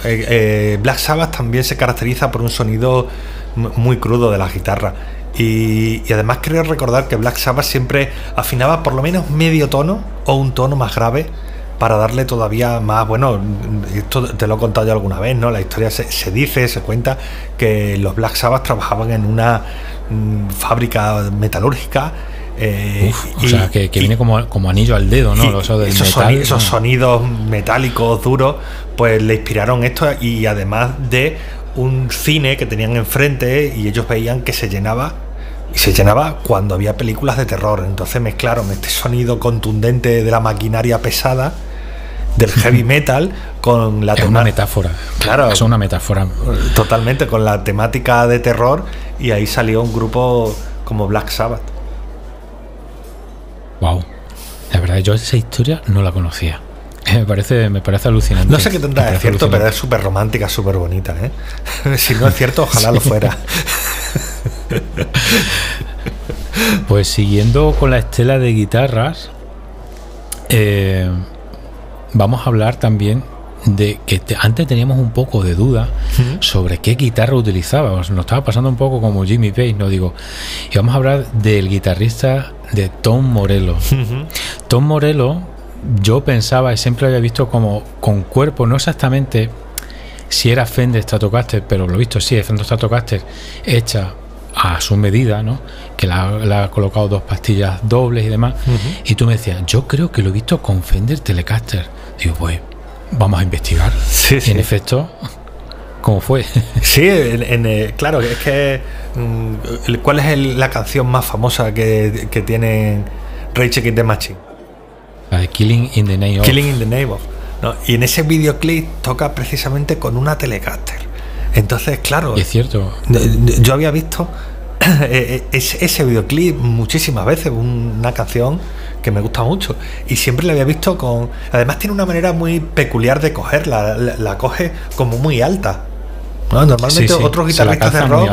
S4: Eh, eh, Black Sabbath también se caracteriza por un sonido muy crudo de la guitarra. Y, además creo recordar que Black Sabbath siempre afinaba por lo menos medio tono o un tono más grave para darle todavía más, bueno, esto te lo he contado ya alguna vez, ¿no? La historia se, dice, se cuenta que los Black Sabbath trabajaban en una mm, fábrica metalúrgica.
S1: Eh, o sea, que, viene como, como, anillo al dedo, ¿no?
S4: esos, sonidos metálicos duros, pues le inspiraron esto y además de un cine que tenían enfrente y ellos veían que se llenaba y se llenaba cuando había películas de terror. Entonces mezclaron este sonido contundente de la maquinaria pesada del heavy metal con la
S1: es una metáfora.
S4: Claro,
S1: es una metáfora.
S4: Totalmente con la temática de terror y ahí salió un grupo como Black Sabbath.
S1: Wow. La verdad yo esa historia no la conocía. *laughs* Me parece, me parece alucinante.
S4: No sé qué tendrá es cierto, pero es súper romántica, súper bonita. ¿eh? *laughs* si no es cierto, ojalá lo fuera. *laughs*
S1: pues siguiendo con la estela de guitarras, eh, vamos a hablar también de que antes teníamos un poco de duda sobre qué guitarra utilizábamos. Nos estaba pasando un poco como Jimmy Page, no digo. Y vamos a hablar del guitarrista de Tom Morello. Tom Morello yo pensaba y siempre había visto como con cuerpo, no exactamente si era Fender Stratocaster, pero lo he visto sí, es Fender Stratocaster hecha a su medida, ¿no? Que le ha colocado dos pastillas dobles y demás. Y tú me decías, yo creo que lo he visto con Fender Telecaster. Digo, pues, vamos a investigar. Sí, en efecto, ¿cómo fue?
S4: Sí, en, eh, claro, es que. Mm, ¿Cuál es la canción más famosa que, que tiene Rage Against the Machine?
S1: Killing in the Name of.
S4: Killing in the Name of. Y en ese videoclip toca precisamente con una Telecaster. Entonces, claro.
S1: es cierto.
S4: Yo había visto *clears throat* eh, eh, ese videoclip muchísimas veces, una canción que me gusta mucho. Y siempre la había visto con. Además, tiene una manera muy peculiar de cogerla. La, coge como muy alta. Normalmente otros guitarristas de rock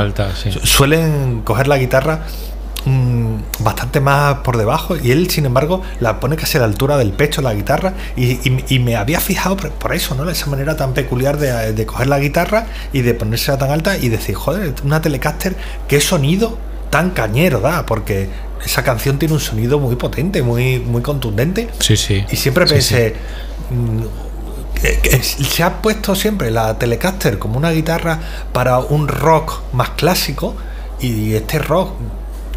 S4: suelen coger la guitarra Mm, bastante más por debajo y él sin embargo la pone casi a la altura del pecho la guitarra y, me había fijado por, eso, ¿no? Esa manera tan peculiar de, coger la guitarra y de ponérsela tan alta y decir, joder, una Telecaster, qué sonido tan cañero da, porque esa canción tiene un sonido muy potente, muy, muy contundente.
S1: Sí, sí.
S4: Y siempre pensé, mm, se ha puesto siempre la Telecaster como una guitarra para un rock más clásico y este rock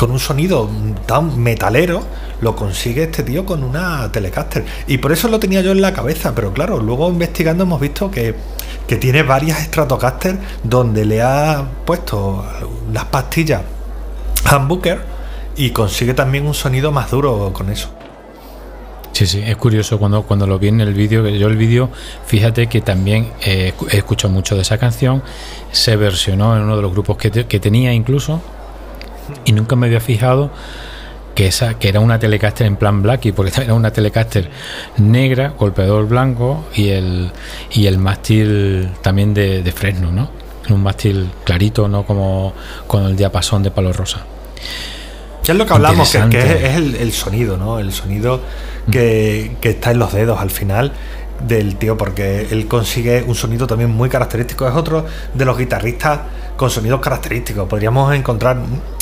S4: con un sonido tan metalero lo consigue este tío con una Telecaster. Y por eso lo tenía yo en la cabeza, pero claro, luego investigando hemos visto que, que tiene varias Stratocaster donde le ha puesto las pastillas Humbucker y consigue también un sonido más duro con eso.
S1: Sí, sí, es curioso cuando, cuando lo vi en el vídeo, yo el vídeo, fíjate que también he escuchado mucho de esa canción, se versionó en uno de los grupos que, que tenía incluso, y nunca me había fijado que esa que era una Telecaster en plan black y porque era una Telecaster negra, golpeador blanco y el y el mástil también de, de fresno, ¿no? Un mástil clarito, no como con el diapasón de palo rosa.
S4: Ya es lo que hablamos, que, es, el, sonido, ¿no? El sonido que, que está en los dedos al final del tío, porque él consigue un sonido también muy característico. Es otro de los guitarristas con sonidos característicos. Podríamos encontrar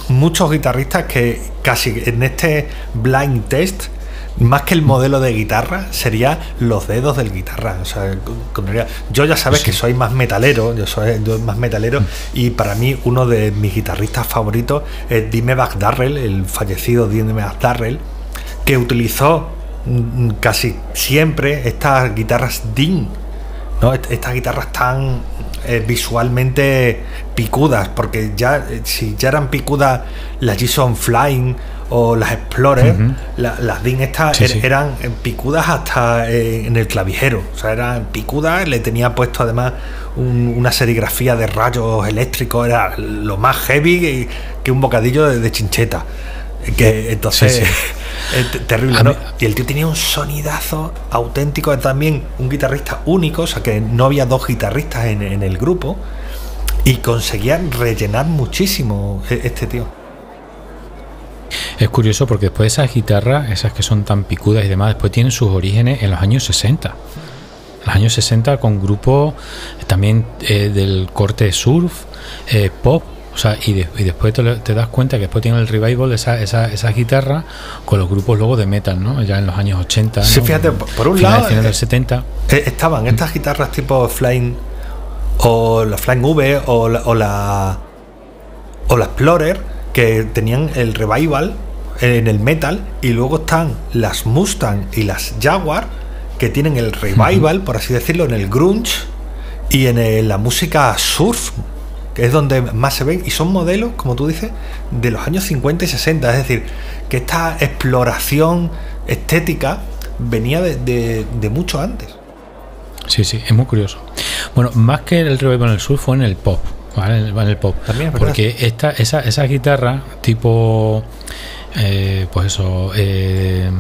S4: muchos guitarristas que casi en este blind test más que el modelo de guitarra, sería los dedos del guitarra. O sea, yo ya sabes que soy más metalero, yo soy más metalero, y para mí uno de mis guitarristas favoritos es Dime McDarrell, el fallecido Dime McDarrell, que utilizó mm, casi siempre estas guitarras DIN, ¿no? estas guitarras tan eh, visualmente picudas, porque ya eh, si ya eran picudas las Gibson Flying o las Explorer, las DIN estas er, eran picudas hasta eh, en el clavijero, o sea, eran picudas, le tenía puesto además una serigrafía de rayos eléctricos, era lo más heavy que, un bocadillo de, chincheta. Que entonces *laughs* es terrible, ¿no? Y el tío tenía un sonidazo auténtico, también un guitarrista único, o sea que no había dos guitarristas en, en el grupo y conseguía rellenar muchísimo e, este tío.
S1: Es curioso porque después esas guitarras, esas que son tan picudas y demás, después tienen sus orígenes en los años 60. Los años 60 con grupos también eh, del corte surf, eh, pop, o sea, y, después te, das cuenta que después tiene el revival de esa, esa, guitarra con los grupos luego de metal, ¿no? Ya en los años 80.
S4: Sí, fíjate, por un lado.
S1: del eh, 70.
S4: estaban estas guitarras tipo Flying o la Flying V o la, o la, o la Explorer que tenían el revival en el metal y luego están las Mustang y las Jaguar que tienen el revival, por así decirlo, en el grunge y en la música surf, que es donde más se ven y son modelos, como tú dices, de los años 50 y 60, es decir, que esta exploración estética venía de, de mucho antes.
S1: Sí, sí, es muy curioso. Bueno, más que el revival en el surf fue en el pop. ¿vale? En el pop. También, Porque esta, esa, esa guitarra, tipo. Eh, pues eso. Eh,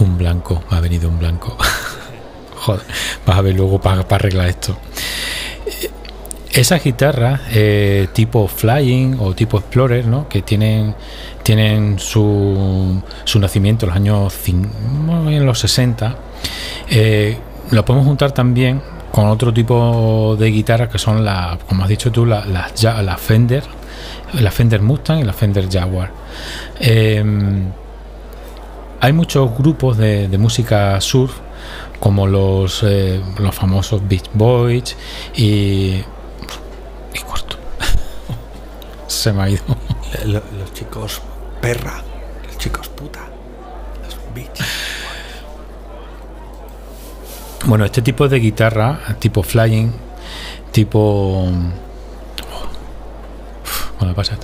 S1: un blanco, me ha venido un blanco. *laughs* Joder, vas a ver luego para, arreglar esto. Esas guitarras eh, tipo Flying o tipo Explorer, ¿no? que tienen, tienen su, su nacimiento en los años en los 60, eh, podemos juntar también con otro tipo de guitarras que son las, como has dicho tú, las la, Fender, la Fender Mustang y la Fender Jaguar. Em, hay muchos grupos de, música surf, como los, eh, los famosos Beach Boys y. y corto. *laughs* Se me ha ido.
S4: Los, los chicos perra, los chicos puta, los Beach.
S1: Bueno, este tipo de guitarra, tipo flying, tipo... Bueno, pasa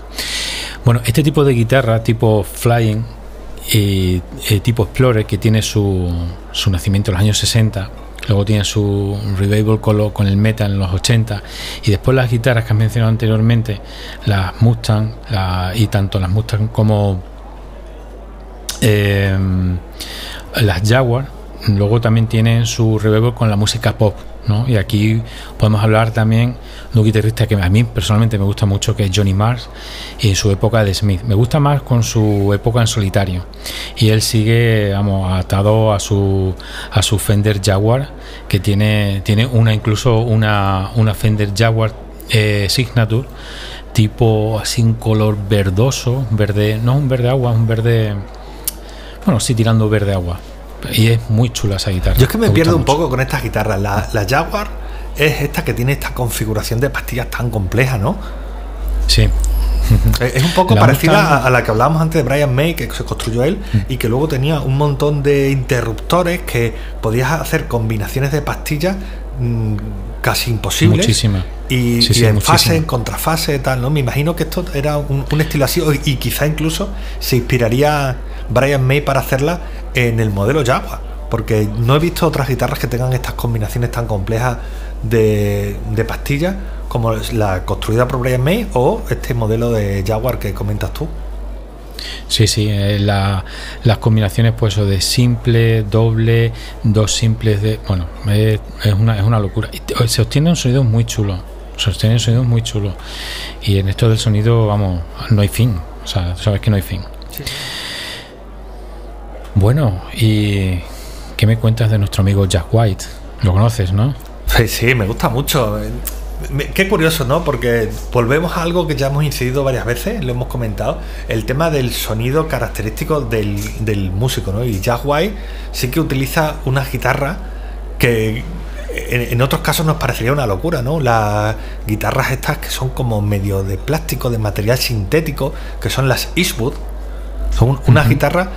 S1: Bueno, este tipo de guitarra, tipo flying y eh, tipo explorer, que tiene su, su nacimiento en los años 60, luego tiene su revival con, con, el metal en los 80 y después las guitarras que has mencionado anteriormente, las Mustang y tanto las Mustang como eh, las Jaguar, luego también tienen su reverb con la música pop, Y aquí podemos hablar también de un guitarrista que a mí personalmente me gusta mucho, que es Johnny Mars, y su época de Smith. Me gusta más con su época en solitario. Y él sigue, vamos, atado a su, a su Fender Jaguar, que tiene, tiene una incluso una, una Fender Jaguar eh, Signature, tipo así un color verdoso, verde, no un verde agua, un verde, bueno, sí tirando verde agua Y es muy chula esa guitarra.
S4: Yo es que me, pierdo un poco con estas guitarras. La, la Jaguar es esta que tiene esta configuración de pastillas tan compleja, ¿no?
S1: Sí. *laughs*
S4: Es un poco parecida a, la que hablábamos antes de Brian May, que se construyó él, mm. y que luego tenía un montón de interruptores que podías hacer combinaciones de pastillas mm, casi imposibles.
S1: Muchísimas.
S4: Y, en fase, en contrafase, tal, ¿no? Me imagino que esto era un, estilo así, y quizá incluso se inspiraría Brian May para hacerla en el modelo Jaguar, porque no he visto otras guitarras que tengan estas combinaciones tan complejas de, de pastillas como la construida por Brian May o este modelo de Jaguar que comentas tú.
S1: Sí, sí, eh, las combinaciones pues de simple, doble, dos simples de... Bueno, es, una, es una locura. Se obtiene un sonido muy chulo, se obtiene un sonido muy chulo. Y en esto del sonido, vamos, no hay fin. O sea, sabes que no hay fin. Bueno, ¿y qué me cuentas de nuestro amigo Jack White? Lo conoces, ¿no?
S4: Sí, sí, me gusta mucho. Qué curioso, ¿no? Porque volvemos a algo que ya hemos incidido varias veces, lo hemos comentado, el tema del sonido característico del, músico, ¿no? Y Jack White sí que utiliza una guitarra que en, otros casos nos parecería una locura, ¿no? Las guitarras estas que son como medio de plástico, de material sintético, que son las Eastwood, son unas guitarras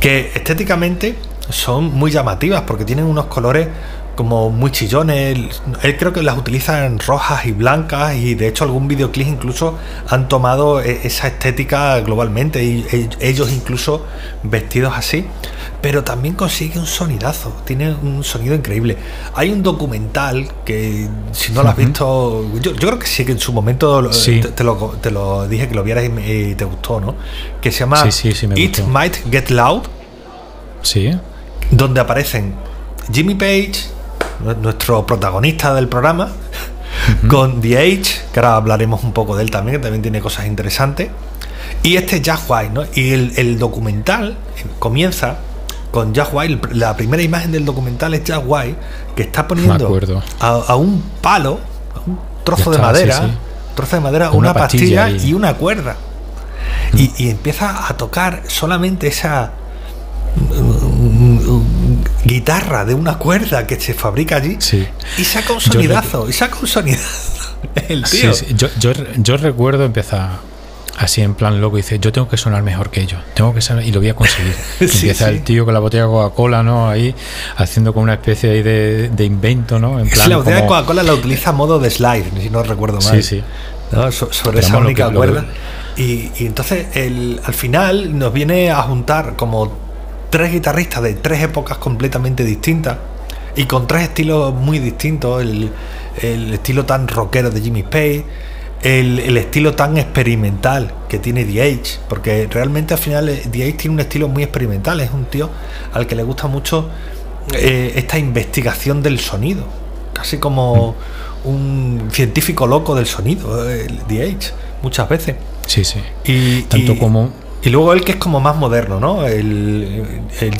S4: que estéticamente son muy llamativas porque tienen unos colores como muy chillones. Él, creo que las utiliza en rojas y blancas y de hecho algún videoclip incluso han tomado e, esa estética globalmente y e, ellos incluso vestidos así. Pero también consigue un sonidazo, tiene un sonido increíble. Hay un documental que si no lo has visto, yo, creo que sí que en su momento te, lo, dije que lo vieras y, te gustó, ¿no? Que se llama It Might Get Loud.
S1: Sí.
S4: Donde aparecen Jimmy Page, nuestro protagonista del programa, con The Age, que ahora hablaremos un poco de él también, que también tiene cosas interesantes, y este Jack White, ¿no? Y el, documental comienza con Jack White, la primera imagen del documental es Jack White, que está poniendo a, un palo, a un trozo de madera, trozo de madera, una, pastilla, y una cuerda. Y, y, empieza a tocar solamente esa guitarra de una cuerda que se fabrica allí y saca un sonidazo, y saca un sonidazo. *laughs* El tío.
S1: Yo, recuerdo empezar así en plan loco y dice, yo tengo que sonar mejor que ellos, tengo que sonar y lo voy a conseguir. *laughs* empieza el tío con la botella de Coca-Cola, ¿no? Ahí haciendo como una especie ahí de, invento, ¿no?
S4: En plan, la botella de Coca-Cola la utiliza a modo de slide, si no recuerdo mal. Sí, sí. sobre esa única cuerda. Y, entonces el, al final nos viene a juntar como tres guitarristas de tres épocas completamente distintas y con tres estilos muy distintos. El, estilo tan rockero de Jimmy Page, el, estilo tan experimental que tiene The Age, porque realmente al final eh, The Age tiene un estilo muy experimental, es un tío al que le gusta mucho eh, esta investigación del sonido, casi como un científico loco del sonido, The Age, muchas veces.
S1: Sí, sí.
S4: Y,
S1: Tanto como
S4: y luego el que es como más moderno, ¿no? El, el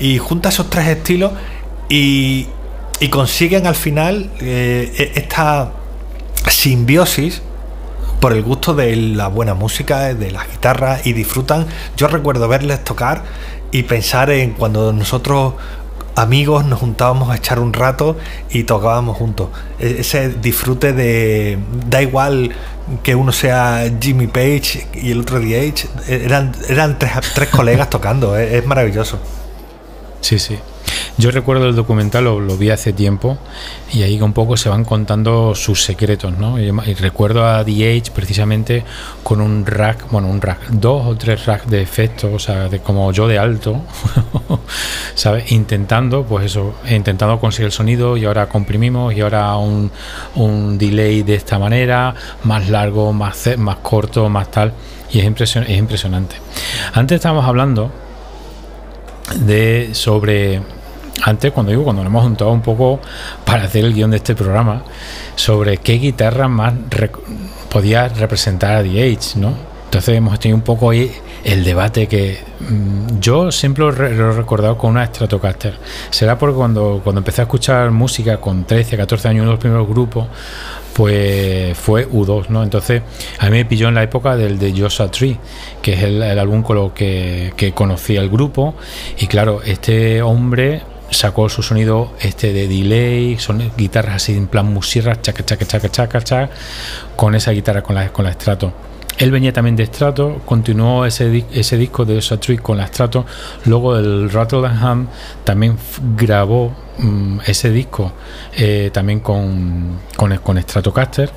S4: Y junta esos tres estilos y, y consiguen al final eh, e, esta simbiosis por el gusto de la buena música, de las guitarras y disfrutan. Yo recuerdo verles tocar y pensar en cuando nosotros amigos nos juntábamos a echar un rato y tocábamos juntos. E, ese disfrute de da igual que uno sea Jimmy Page y el otro DH, eran, eran tres, tres colegas tocando, es, maravilloso.
S1: Sí, sí. Yo recuerdo el documental, lo, vi hace tiempo, y ahí un poco se van contando sus secretos, ¿no? Y, recuerdo a DH precisamente con un rack, bueno, un rack, dos o tres racks de efectos, o sea, de, como yo de alto, *laughs* ¿sabes? Intentando, pues eso, intentando conseguir el sonido, y ahora comprimimos, y ahora un, un delay de esta manera, más largo, más, más corto, más tal, y es, impresion, es impresionante. Antes estábamos hablando de sobre antes cuando digo cuando nos hemos juntado un poco para hacer el guion de este programa sobre qué guitarra más podía representar a The Age, ¿no? Entonces hemos tenido un poco ahí el debate que mm, yo siempre lo, he recordado con una Stratocaster. Será porque cuando, cuando empecé a escuchar música con 13, 14 años, uno de los primeros grupos, pues fue U2, ¿no? Entonces a mí me pilló en la época del de Joshua Tree, que es el, álbum con lo que, que conocí al grupo. Y claro, este hombre sacó su sonido este de delay, son guitarras así en plan musirras, chaca, chaca, chaca, chaca, chaca, con esa guitarra con la, con la Strato. Él venía también de Strato, continuó ese, ese disco de Joshua Tree con la Strato, luego el Ham también grabó mm, ese disco eh, también con, con, con Stratocaster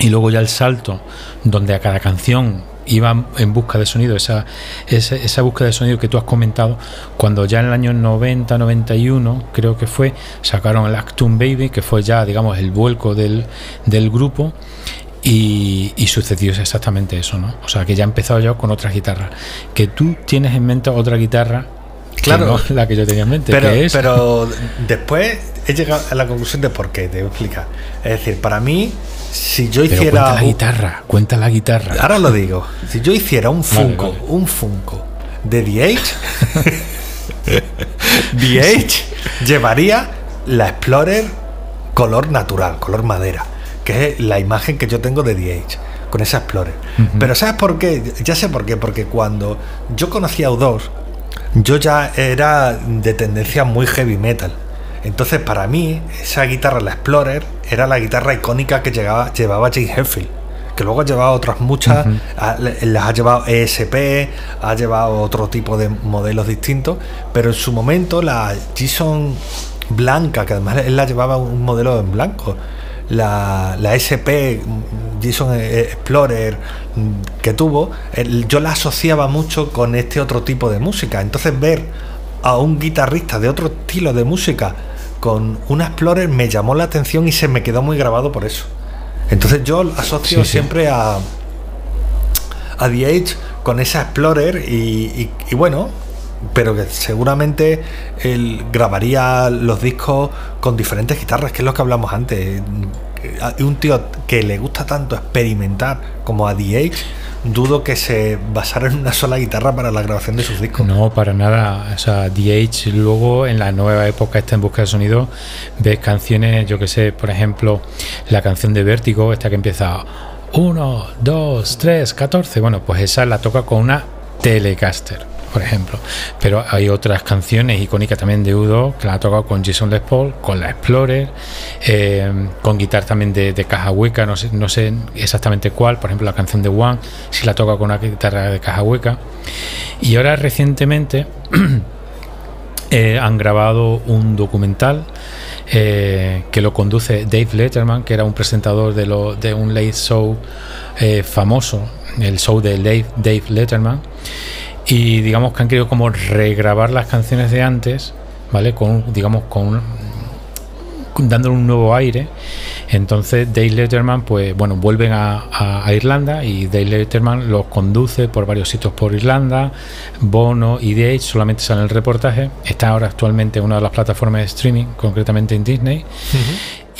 S1: y luego ya el salto donde a cada canción iba en busca de sonido, esa, esa, búsqueda de sonido que tú has comentado, cuando ya en el año 90, 91, creo que fue, sacaron el Actum Baby, que fue ya, digamos, el vuelco del, del grupo, y, sucedió exactamente eso, ¿no? O sea, que ya he empezado yo con otras guitarras. Que tú tienes en mente otra guitarra
S4: Claro,
S1: la que yo tenía en mente.
S4: Pero, pero después he llegado a la conclusión de por qué, te voy a explicar. Es decir, para mí, si yo hiciera.
S1: cuenta la guitarra, cuenta la guitarra.
S4: Ahora lo digo. Si yo hiciera un Funko, un Funko de DH, *laughs* *laughs* DH llevaría la Explorer color natural, color madera que es la imagen que yo tengo de DH, con esa Explorer. Pero ¿sabes por qué? Ya sé por qué, porque cuando yo conocí a U2, yo ya era de tendencia muy heavy metal. Entonces, para mí, esa guitarra, la Explorer, era la guitarra icónica que llevaba, llevaba Jane Heffield. Que luego ha llevado otras muchas, las ha llevado ESP, ha llevado otro tipo de modelos distintos, pero en su momento la Gison blanca, que además él la llevaba un modelo en blanco, la, la SP Jason Explorer que tuvo, yo la asociaba mucho con este otro tipo de música. Entonces ver a un guitarrista de otro estilo de música con una Explorer me llamó la atención y se me quedó muy grabado por eso. Entonces yo asocio siempre a a The con esa Explorer y, y bueno, pero que seguramente él grabaría los discos con diferentes guitarras, que es lo que hablamos antes. Un tío que le gusta tanto experimentar como a DH, dudo que se basara en una sola guitarra para la grabación de sus discos.
S1: No, para nada. O sea, DH luego en la nueva época está en busca de sonido, ves canciones, yo que sé, por ejemplo, la canción de Vértigo, esta que empieza 1, 2, 3, 14. Bueno, pues esa la toca con una Telecaster por ejemplo. Pero hay otras canciones icónicas también de Udo que la ha tocado con Jason Les Paul, con la Explorer, eh, con guitarra también de, caja hueca, no sé, no sé exactamente cuál, por ejemplo la canción de One, si la toca con una guitarra de caja hueca. Y ahora recientemente *clears throat* eh, han grabado un documental. Eh, que lo conduce Dave Letterman, que era un presentador de, lo, de un late show famoso, el show de Dave Letterman, y digamos que han querido como regrabar las canciones de antes, ¿vale? Con, digamos, con, dándole un nuevo aire. Entonces Dave Letterman, pues bueno, vuelven a, Irlanda y Dave Letterman los conduce por varios sitios por Irlanda. Bono y Dave solamente salen el reportaje. Está ahora actualmente en una de las plataformas de streaming, concretamente en Disney.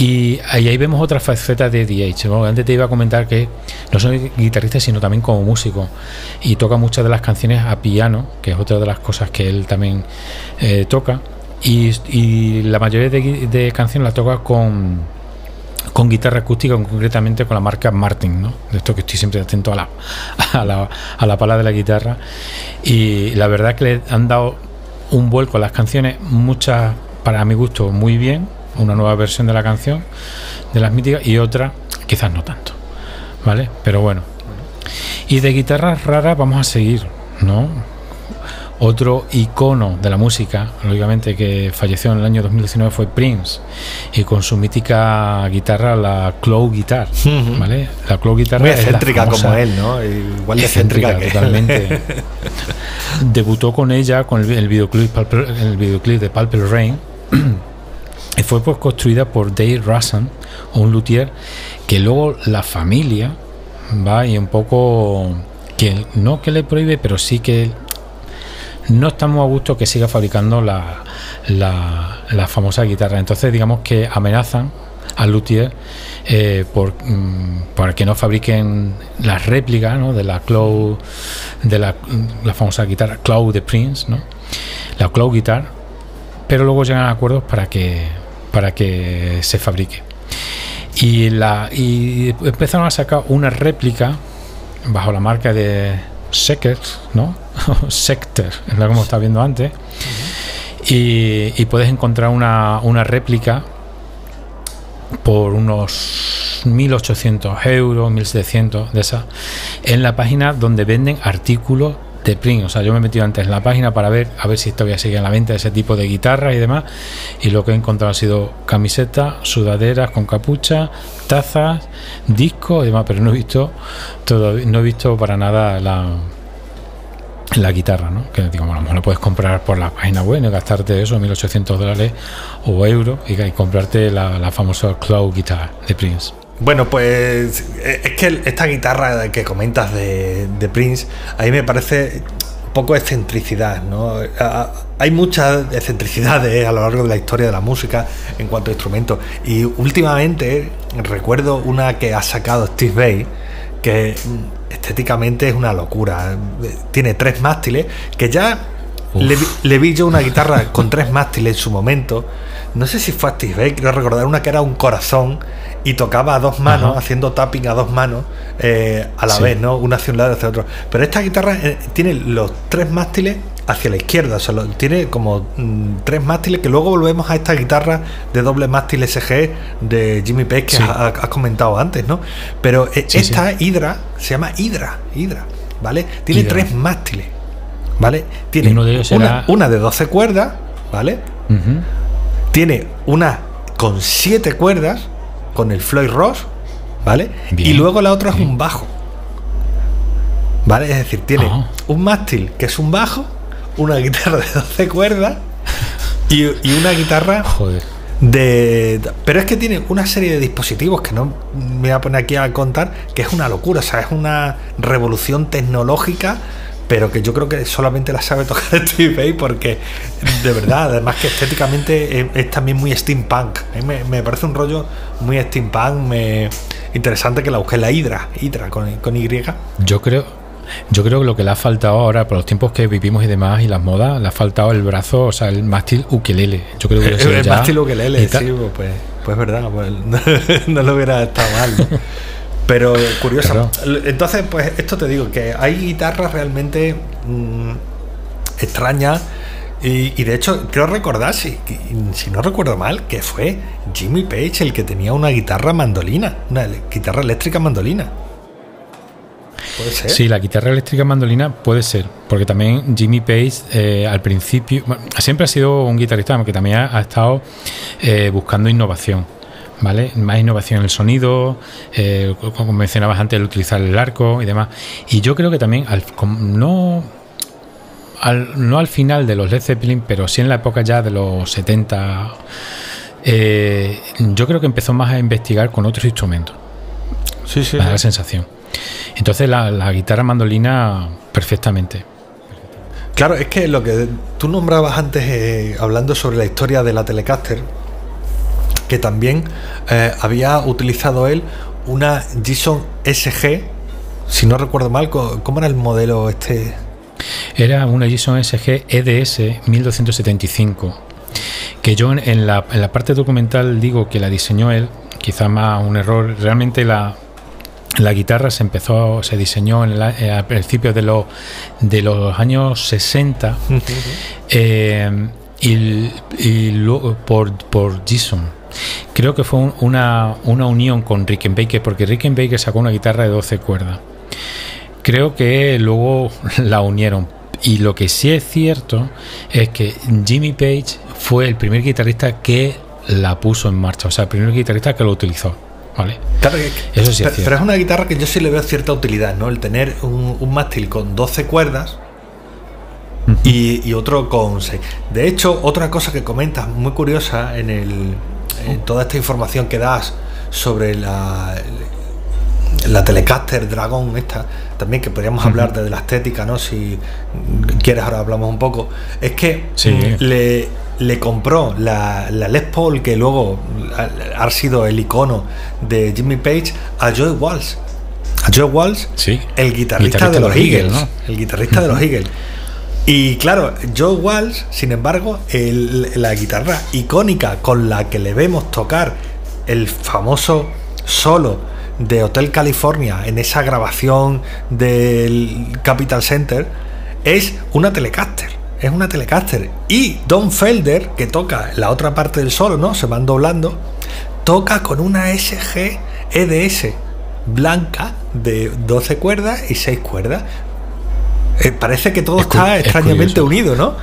S1: Y ahí, vemos otra faceta de DH. Antes te iba a comentar que no soy guitarrista, sino también como músico. Y toca muchas de las canciones a piano, que es otra de las cosas que él también eh, toca. Y, la mayoría de, canciones las toca con, con guitarra acústica, concretamente con la marca Martin, ¿no? De esto que estoy siempre atento a la, *laughs* a la, a la pala de la guitarra. Y la verdad que le han dado un vuelco a las canciones, muchas, para mi gusto, muy bien una nueva versión de la canción, de las míticas, y otra quizás no tanto. ¿Vale? Pero bueno. Y de guitarras raras vamos a seguir, ¿no? Otro icono de la música, lógicamente que falleció en el año 2019 fue Prince y con su mítica guitarra, la Claw Guitar, ¿vale? La Claw Guitar
S4: muy excéntrica como él, ¿no? Igual de excéntrica,
S1: totalmente. *laughs* Debutó con ella con el, videoclip, el videoclip de Purple Rain fue pues construida por Dave Russon, un luthier que luego la familia va y un poco que no que le prohíbe, pero sí que no estamos a gusto que siga fabricando la, la, famosa guitarra. Entonces digamos que amenazan al luthier eh, por, mm, para que no fabriquen las réplicas ¿no? de la Cloud, de la, la, famosa guitarra Cloud de Prince, ¿no? la Cloud Guitar, pero luego llegan a acuerdos para que, para que se fabrique. Y, la, y empezaron a sacar una réplica bajo la marca de Sector, ¿no? *laughs* Sector, es que hemos estado viendo antes. y, y, puedes encontrar una, una réplica por unos 1.800 euros, 1.700 de esas, en la página donde venden artículos Prince. O sea, yo me he metido antes en la página para ver a ver si todavía sigue en la venta ese tipo de guitarras y demás. Y lo que he encontrado ha sido camisetas, sudaderas con capucha, tazas, discos y demás, pero no he visto todo, no he visto para nada la, la guitarra, ¿no? Que digo, bueno, lo puedes comprar por la página web, y gastarte eso, 1800 dólares o euros, y, comprarte la, la, famosa Cloud Guitar de Prince.
S4: Bueno, pues eh, es que esta guitarra que comentas de, de Prince, a mí me parece poco excentricidad, ¿no? Hay muchas excentricidades a lo largo de la historia de la música en cuanto a instrumentos. Y últimamente recuerdo una que ha sacado Steve Bay, que estéticamente es una locura. Tiene tres mástiles, que ya le, vi yo una guitarra con tres mástiles en su momento. No sé si fue a Steve quiero recordar una que era un corazón y tocaba a dos manos, haciendo tapping a dos manos eh, a la vez, ¿no? Una hacia un lado y hacia otro. Pero esta guitarra eh, tiene los tres mástiles hacia la izquierda, o sea, tiene como mm, tres mástiles que luego volvemos a esta guitarra de doble mástil SG de Jimmy Page que has, comentado antes, ¿no? Pero eh, esta Hydra se llama Hydra, Hydra, ¿vale? Tiene tres mástiles. ¿vale? Tiene una, de 12 cuerdas, ¿vale? Tiene una con 7 cuerdas, con el Floyd Ross, ¿vale? Y luego la otra es un bajo. ¿Vale? Es decir, tiene un mástil que es un bajo, una guitarra de 12 cuerdas y, una guitarra de. Pero es que tiene una serie de dispositivos que no me voy a poner aquí a contar, que es una locura, o sea, es una revolución tecnológica pero que yo creo que solamente la sabe tocar *laughs* Steve Vai porque de verdad, además que estéticamente es, también muy steampunk. Me, me, parece un rollo muy steampunk, me, interesante que la busque la Hydra, Hydra con, con Y.
S1: Yo creo, yo creo que lo que le ha faltado ahora, por los tiempos que vivimos y demás, y las modas, le ha faltado el brazo, o sea, el mástil ukelele. Yo creo que *laughs*
S4: el, el mástil ukelele, sí, pues, pues verdad, pues, *laughs* no, lo hubiera estado mal. Pero curioso. Entonces, pues esto te digo, que hay guitarras realmente mm, extrañas. Y, de hecho, creo recordar, si, si no recuerdo mal, que fue Jimmy Page el que tenía una guitarra mandolina, una guitarra eléctrica mandolina.
S1: ¿Puede ser? Sí, la guitarra eléctrica mandolina puede ser, porque también Jimmy Page eh, al principio, siempre ha sido un guitarrista que también ha, estado eh, buscando innovación ¿vale? Más innovación en el sonido, eh, como mencionabas antes, el utilizar el arco y demás. Y yo creo que también, al, no, al, no al final de los Led Zeppelin, pero sí en la época ya de los 70, eh, yo creo que empezó más a investigar con otros instrumentos. Sí, sí. Me da la sensación. Entonces la, guitarra mandolina perfectamente.
S4: Claro, es que lo que tú nombrabas antes, eh, hablando sobre la historia de la Telecaster, que también eh, había utilizado él una Gibson SG, si no recuerdo mal, ¿cómo era el modelo este?
S1: Era una Gibson SG EDS 1275, que yo en la, en la parte documental digo que la diseñó él, quizá más un error, realmente la, la guitarra se empezó, se diseñó en eh, a principios de, los de los años 60 eh, y, y luego por, por Gibson. Creo que fue una, unión con Rickenbacker, porque Rickenbacker sacó una guitarra de 12 cuerdas. Creo que luego *laughs* la unieron. Y lo que sí es cierto es que Jimmy Page fue el primer guitarrista que la puso en marcha, o sea, el primer guitarrista que lo utilizó. ¿Vale?
S4: Eso sí es pero, pero, es una guitarra que yo sí le veo cierta utilidad, ¿no? El tener un, un mástil con 12 cuerdas y, otro con 6. De hecho, otra cosa que comentas muy curiosa en el, eh, toda esta información que das sobre la, la Telecaster Dragon esta, también que podríamos hablar de la estética, ¿no? Si quieres ahora hablamos un poco. Es que le, le compró la, la Les Paul, que luego ha, ha sido el icono de Jimmy Page, a Joe Walsh. A Joe Walsh,
S1: Sí.
S4: el guitarrista,
S1: Guitarrista
S4: de los Eagles.
S1: ¿no?
S4: El guitarrista de los Eagles. Y claro, Joe Walsh, sin embargo, la guitarra icónica con la que le vemos tocar el famoso solo de Hotel California en esa grabación del Capital Center es una Telecaster. Es una Telecaster. Y Don Felder, que toca la otra parte del solo, ¿no? Se van doblando, toca con una SG EDS blanca de 12 cuerdas y 6 cuerdas. Eh, parece que todo
S1: Es
S4: está
S1: es
S4: extrañamente
S1: curioso.
S4: unido, ¿no?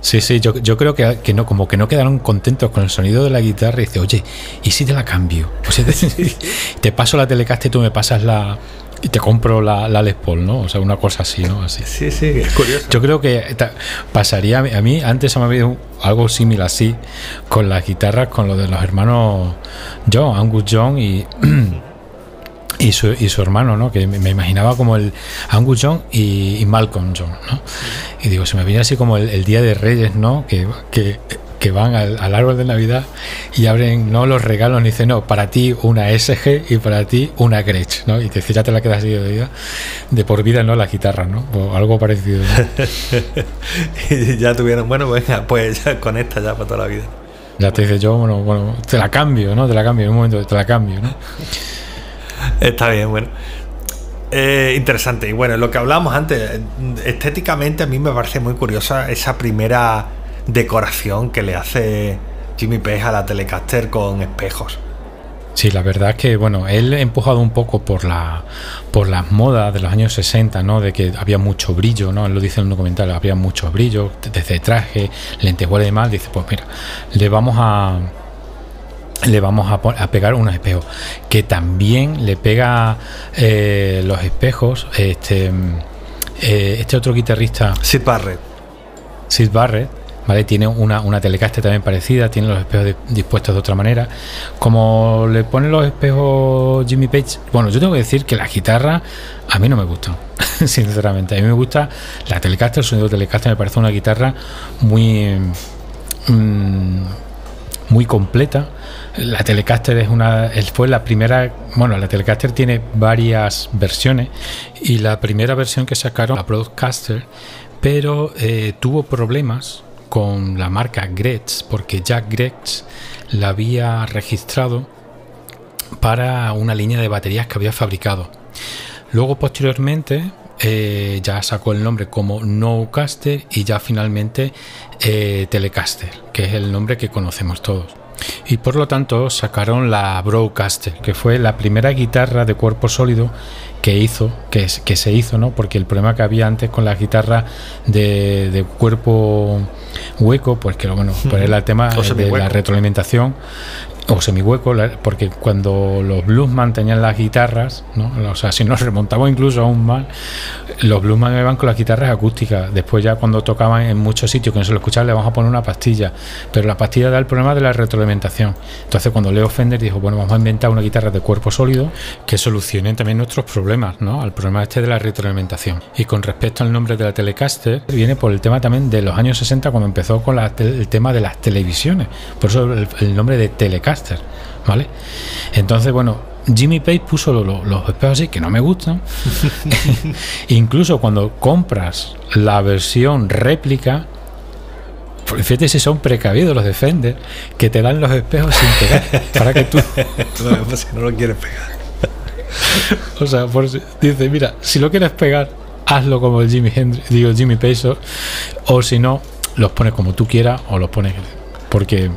S1: Sí, sí, yo, yo creo que, que no, como que no quedaron contentos con el sonido de la guitarra y dice, oye, ¿y si te la cambio? *laughs* O sea, te, *laughs* te paso la Telecaster y tú me pasas la. y te compro la, la Les Paul, ¿no? O sea, una cosa así, ¿no? Así.
S4: Sí, sí, es curioso.
S1: Yo creo que ta- pasaría a mí, a mí antes se me ha habido algo similar así con las guitarras, con lo de los hermanos John, Angus John y, *clears throat* y, su, y su hermano, ¿no? Que me, imaginaba como el Angus John y, y Malcolm John, ¿no? Y digo, se me viene así como el, el Día de Reyes, ¿no? Que, que, que van al, al árbol de Navidad y abren no los regalos y dicen, no, para ti una SG y para ti una Gretsch, ¿no? Y te ya te la quedas así de vida, de por vida, ¿no? Las guitarras, ¿no? O algo parecido. ¿no?
S4: y *laughs* ya tuvieron, bueno, venga, pues ya con esta ya para toda la vida.
S1: Ya te dice yo, bueno, bueno, te la cambio, ¿no? Te la cambio, en un momento te la cambio, ¿no? *laughs*
S4: Está bien, bueno. Eh, interesante. Y bueno, lo que hablábamos antes, estéticamente a mí me parece muy curiosa esa primera decoración que le hace Jimmy Page a la Telecaster con espejos.
S1: Sí, la verdad es que, bueno, él empujado un poco por la por las modas de los años 60, ¿no? De que había mucho brillo, ¿no? Él lo dice en un documental, había mucho brillo, desde traje, lentejuelas y demás. Dice, pues mira, le vamos a le vamos a, a pegar unos espejos que también le pega eh, los espejos este eh, este otro guitarrista
S4: Sid Barrett.
S1: Sid Barrett, ¿vale? Tiene una, una Telecaster también parecida, tiene los espejos de- dispuestos de otra manera. Como le ponen los espejos Jimmy Page, bueno, yo tengo que decir que las guitarras a mí no me gustan, *laughs* sinceramente. A mí me gusta la Telecaster, el sonido de Telecaster me parece una guitarra muy... mm, muy completa. La Telecaster es una fue la primera, bueno, la Telecaster tiene varias versiones y la primera versión que sacaron, la Broadcaster, pero eh, tuvo problemas con la marca Gretsch porque Jack Gretsch la había registrado para una línea de baterías que había fabricado. Luego, posteriormente, eh, ya sacó el nombre como Nocaster y ya finalmente eh, Telecaster, que es el nombre que conocemos todos. Y por lo tanto sacaron la Broadcaster, que fue la primera guitarra de cuerpo sólido que hizo, que, es- que se hizo, ¿no? Porque el problema que había antes con las guitarras de, de cuerpo hueco, pues que bueno, pues era el tema de la retroalimentación o semihueco, porque cuando los bluesman tenían las guitarras, ¿no? o sea, si nos *laughs* remontamos incluso aún más, los bluesman iban con las guitarras acústicas. Después ya cuando tocaban en muchos sitios que no se lo escuchaba, le vamos a poner una pastilla. Pero la pastilla da el problema de la retroalimentación. Entonces cuando Leo Fender dijo, bueno, vamos a inventar una guitarra de cuerpo sólido que solucione también nuestros problemas, ¿no? Al problema este de la retroalimentación. Y con respecto al nombre de la Telecaster, viene por el tema también de los años 60 cuando empezó con la el tema de las televisiones. Por eso el nombre de Telecaster, ¿vale? Entonces, bueno, Jimmy Page puso lo- lo- los espejos así que no me gustan. *laughs* *laughs* Incluso cuando compras la versión réplica, fíjate si son precavidos los Defender, que te dan los espejos sin pegar, para que tú, *laughs*
S4: No, si no lo quieres pegar.
S1: o sea, por si- dice, mira, si lo quieres pegar, hazlo como el Jimmy Hendrix, digo Jimmy Page, o, o si no, los pones como tú quieras o los pones, porque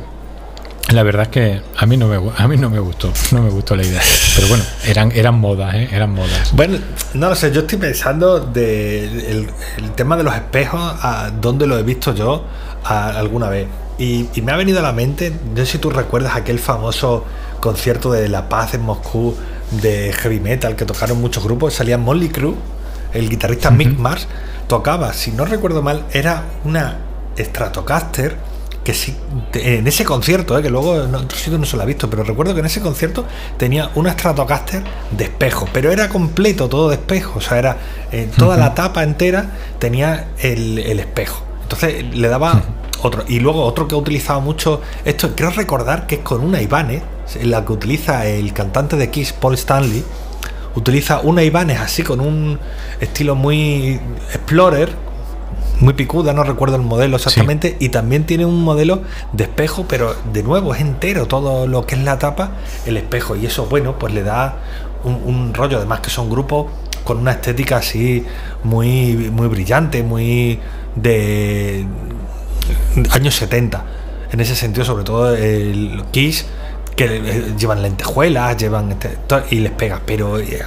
S1: la verdad es que a mí no me, a mí no me gustó, no me gustó la idea, pero bueno, eran, eran modas, ¿eh? eran modas.
S4: Bueno, no lo sé, yo estoy pensando de el, el tema de los espejos, a dónde lo he visto yo a- alguna vez. Y, y me ha venido a la mente, no sé si tú recuerdas aquel famoso concierto de La Paz en Moscú de heavy metal que tocaron muchos grupos, salía Molly Crew, el guitarrista Mick Mars, tocaba, si no recuerdo mal, era una Stratocaster que sí, en ese concierto, eh, que luego en otros sitios no se lo ha visto, pero recuerdo que en ese concierto tenía una Stratocaster de espejo, pero era completo, todo de espejo, o sea, era eh, toda la tapa entera tenía el, el espejo. Entonces le daba otro. Y luego otro que ha utilizado mucho, esto creo recordar que es con una Ibanez, la que utiliza el cantante de Kiss, Paul Stanley, utiliza una Ibanez así con un estilo muy explorer, muy picuda, no recuerdo el modelo exactamente, y también tiene un modelo de espejo, pero de nuevo es entero todo lo que es la tapa, el espejo, y eso, bueno, pues le da un, un rollo, además que son grupos con una estética así muy, muy brillante, muy de años 70. En ese sentido, sobre todo el Kiss, que llevan lentejuelas, llevan este, y les pega. Pero eh,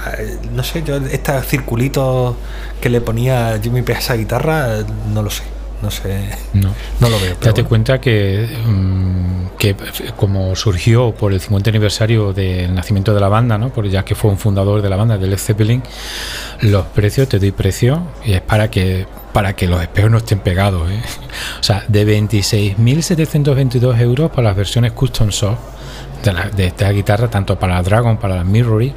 S4: no sé, yo estos circulitos que le ponía Jimmy Page a esa guitarra, no lo sé. No sé,
S1: no,
S4: no lo veo.
S1: Date cuenta que, mm, que como surgió por el 50 aniversario del nacimiento de la banda, ¿no? Por ya que fue un fundador de la banda, de Led Zeppelin, los precios, te doy precio, y es para que para que los espejos no estén pegados. ¿eh? *laughs* O sea, de 26.722 euros para las versiones custom shop de, esta guitarra, tanto para la Dragon, para la Mirror It,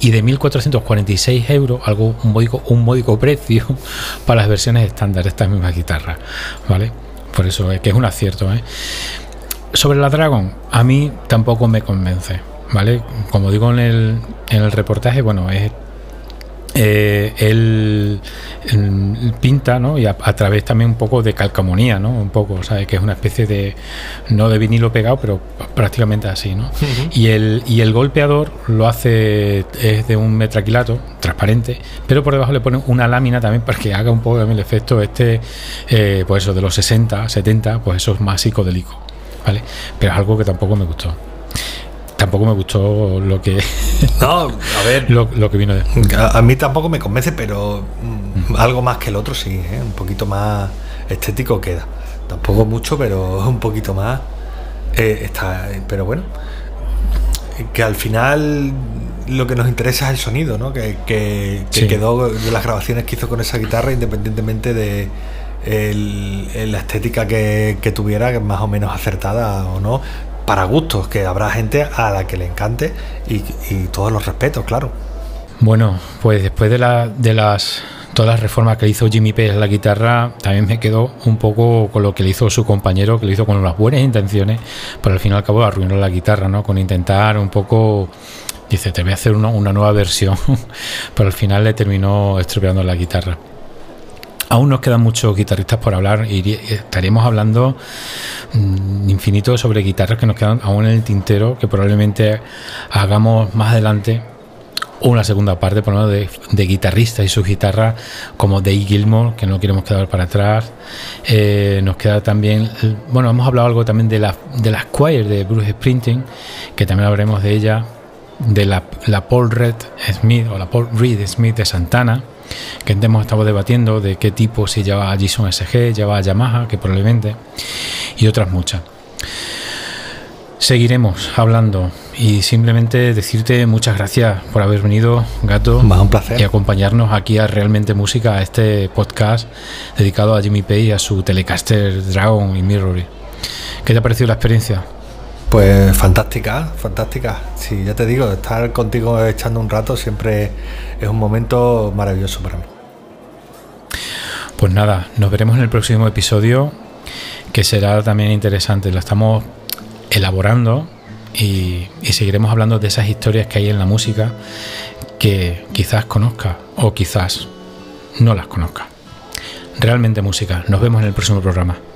S1: y de 1.446 euros, algo un módico, un módico precio *laughs* para las versiones estándar de estas mismas guitarras, ¿vale? Por eso es que es un acierto, ¿eh? Sobre la Dragon, a mí tampoco me convence, ¿vale? Como digo en el, en el reportaje, bueno, es eh, él, él, pinta, ¿no? Y a, a, través también un poco de calcamonía, ¿no? Un poco, ¿sabes? Que es una especie de, no de vinilo pegado, pero prácticamente así, ¿no? Uh -huh. y, el, y el golpeador lo hace, es de un metraquilato transparente, pero por debajo le pone una lámina también para que haga un poco también el efecto este, eh, pues eso, de los 60, 70, pues eso es más psicodélico, ¿vale? Pero es algo que tampoco me gustó tampoco me gustó lo que *laughs*
S4: no a ver
S1: lo, lo que vino de
S4: a, a, mí tampoco me convence pero mm, algo más que el otro sí ¿eh? un poquito más estético queda tampoco mucho pero *laughs* un poquito más eh, está pero bueno que al final lo que nos interesa es el sonido ¿no? que, que, que sí. quedó de las grabaciones que hizo con esa guitarra independientemente de el, la estética que, que, tuviera, que más o menos acertada o no, para gustos, que habrá gente a la que le encante y, todos los respetos, claro.
S1: Bueno, pues después de, la, las todas las reformas que hizo Jimmy Page a la guitarra, también me quedo un poco con lo que le hizo su compañero, que lo hizo con unas buenas intenciones, pero al fin y al cabo arruinó la guitarra, ¿no? Con intentar un poco dice, te voy a hacer una nueva versión, *laughs* pero al final le terminó estropeando la guitarra. Aún nos quedan muchos guitarristas por hablar y estaríamos hablando mmm, infinito sobre guitarras que nos quedan aún en el tintero, que probablemente hagamos más adelante una segunda parte por lo menos de, guitarristas y sus guitarras como Dave Gilmore que no queremos quedar para atrás. Eh, nos queda también bueno hemos hablado algo también de la de la Squire de Bruce Sprinting que también hablaremos de ella de la, la Paul Red Smith o la Paul Reed Smith de Santana que hemos estado debatiendo de qué tipo si lleva a Gibson SG, lleva a Yamaha, que probablemente, y otras muchas. Seguiremos hablando y simplemente decirte muchas gracias por haber venido, Gato,
S4: un placer.
S1: y acompañarnos aquí a Realmente Música, a este podcast dedicado a Jimmy Page, a su Telecaster Dragon y Mirror. ¿Qué te ha parecido la experiencia?
S4: Pues fantástica, fantástica. Sí, ya te digo, estar contigo echando un rato siempre es un momento maravilloso para mí.
S1: Pues nada, nos veremos en el próximo episodio, que será también interesante. Lo estamos elaborando y, y seguiremos hablando de esas historias que hay en la música que quizás conozca o quizás no las conozca. Realmente música. Nos vemos en el próximo programa.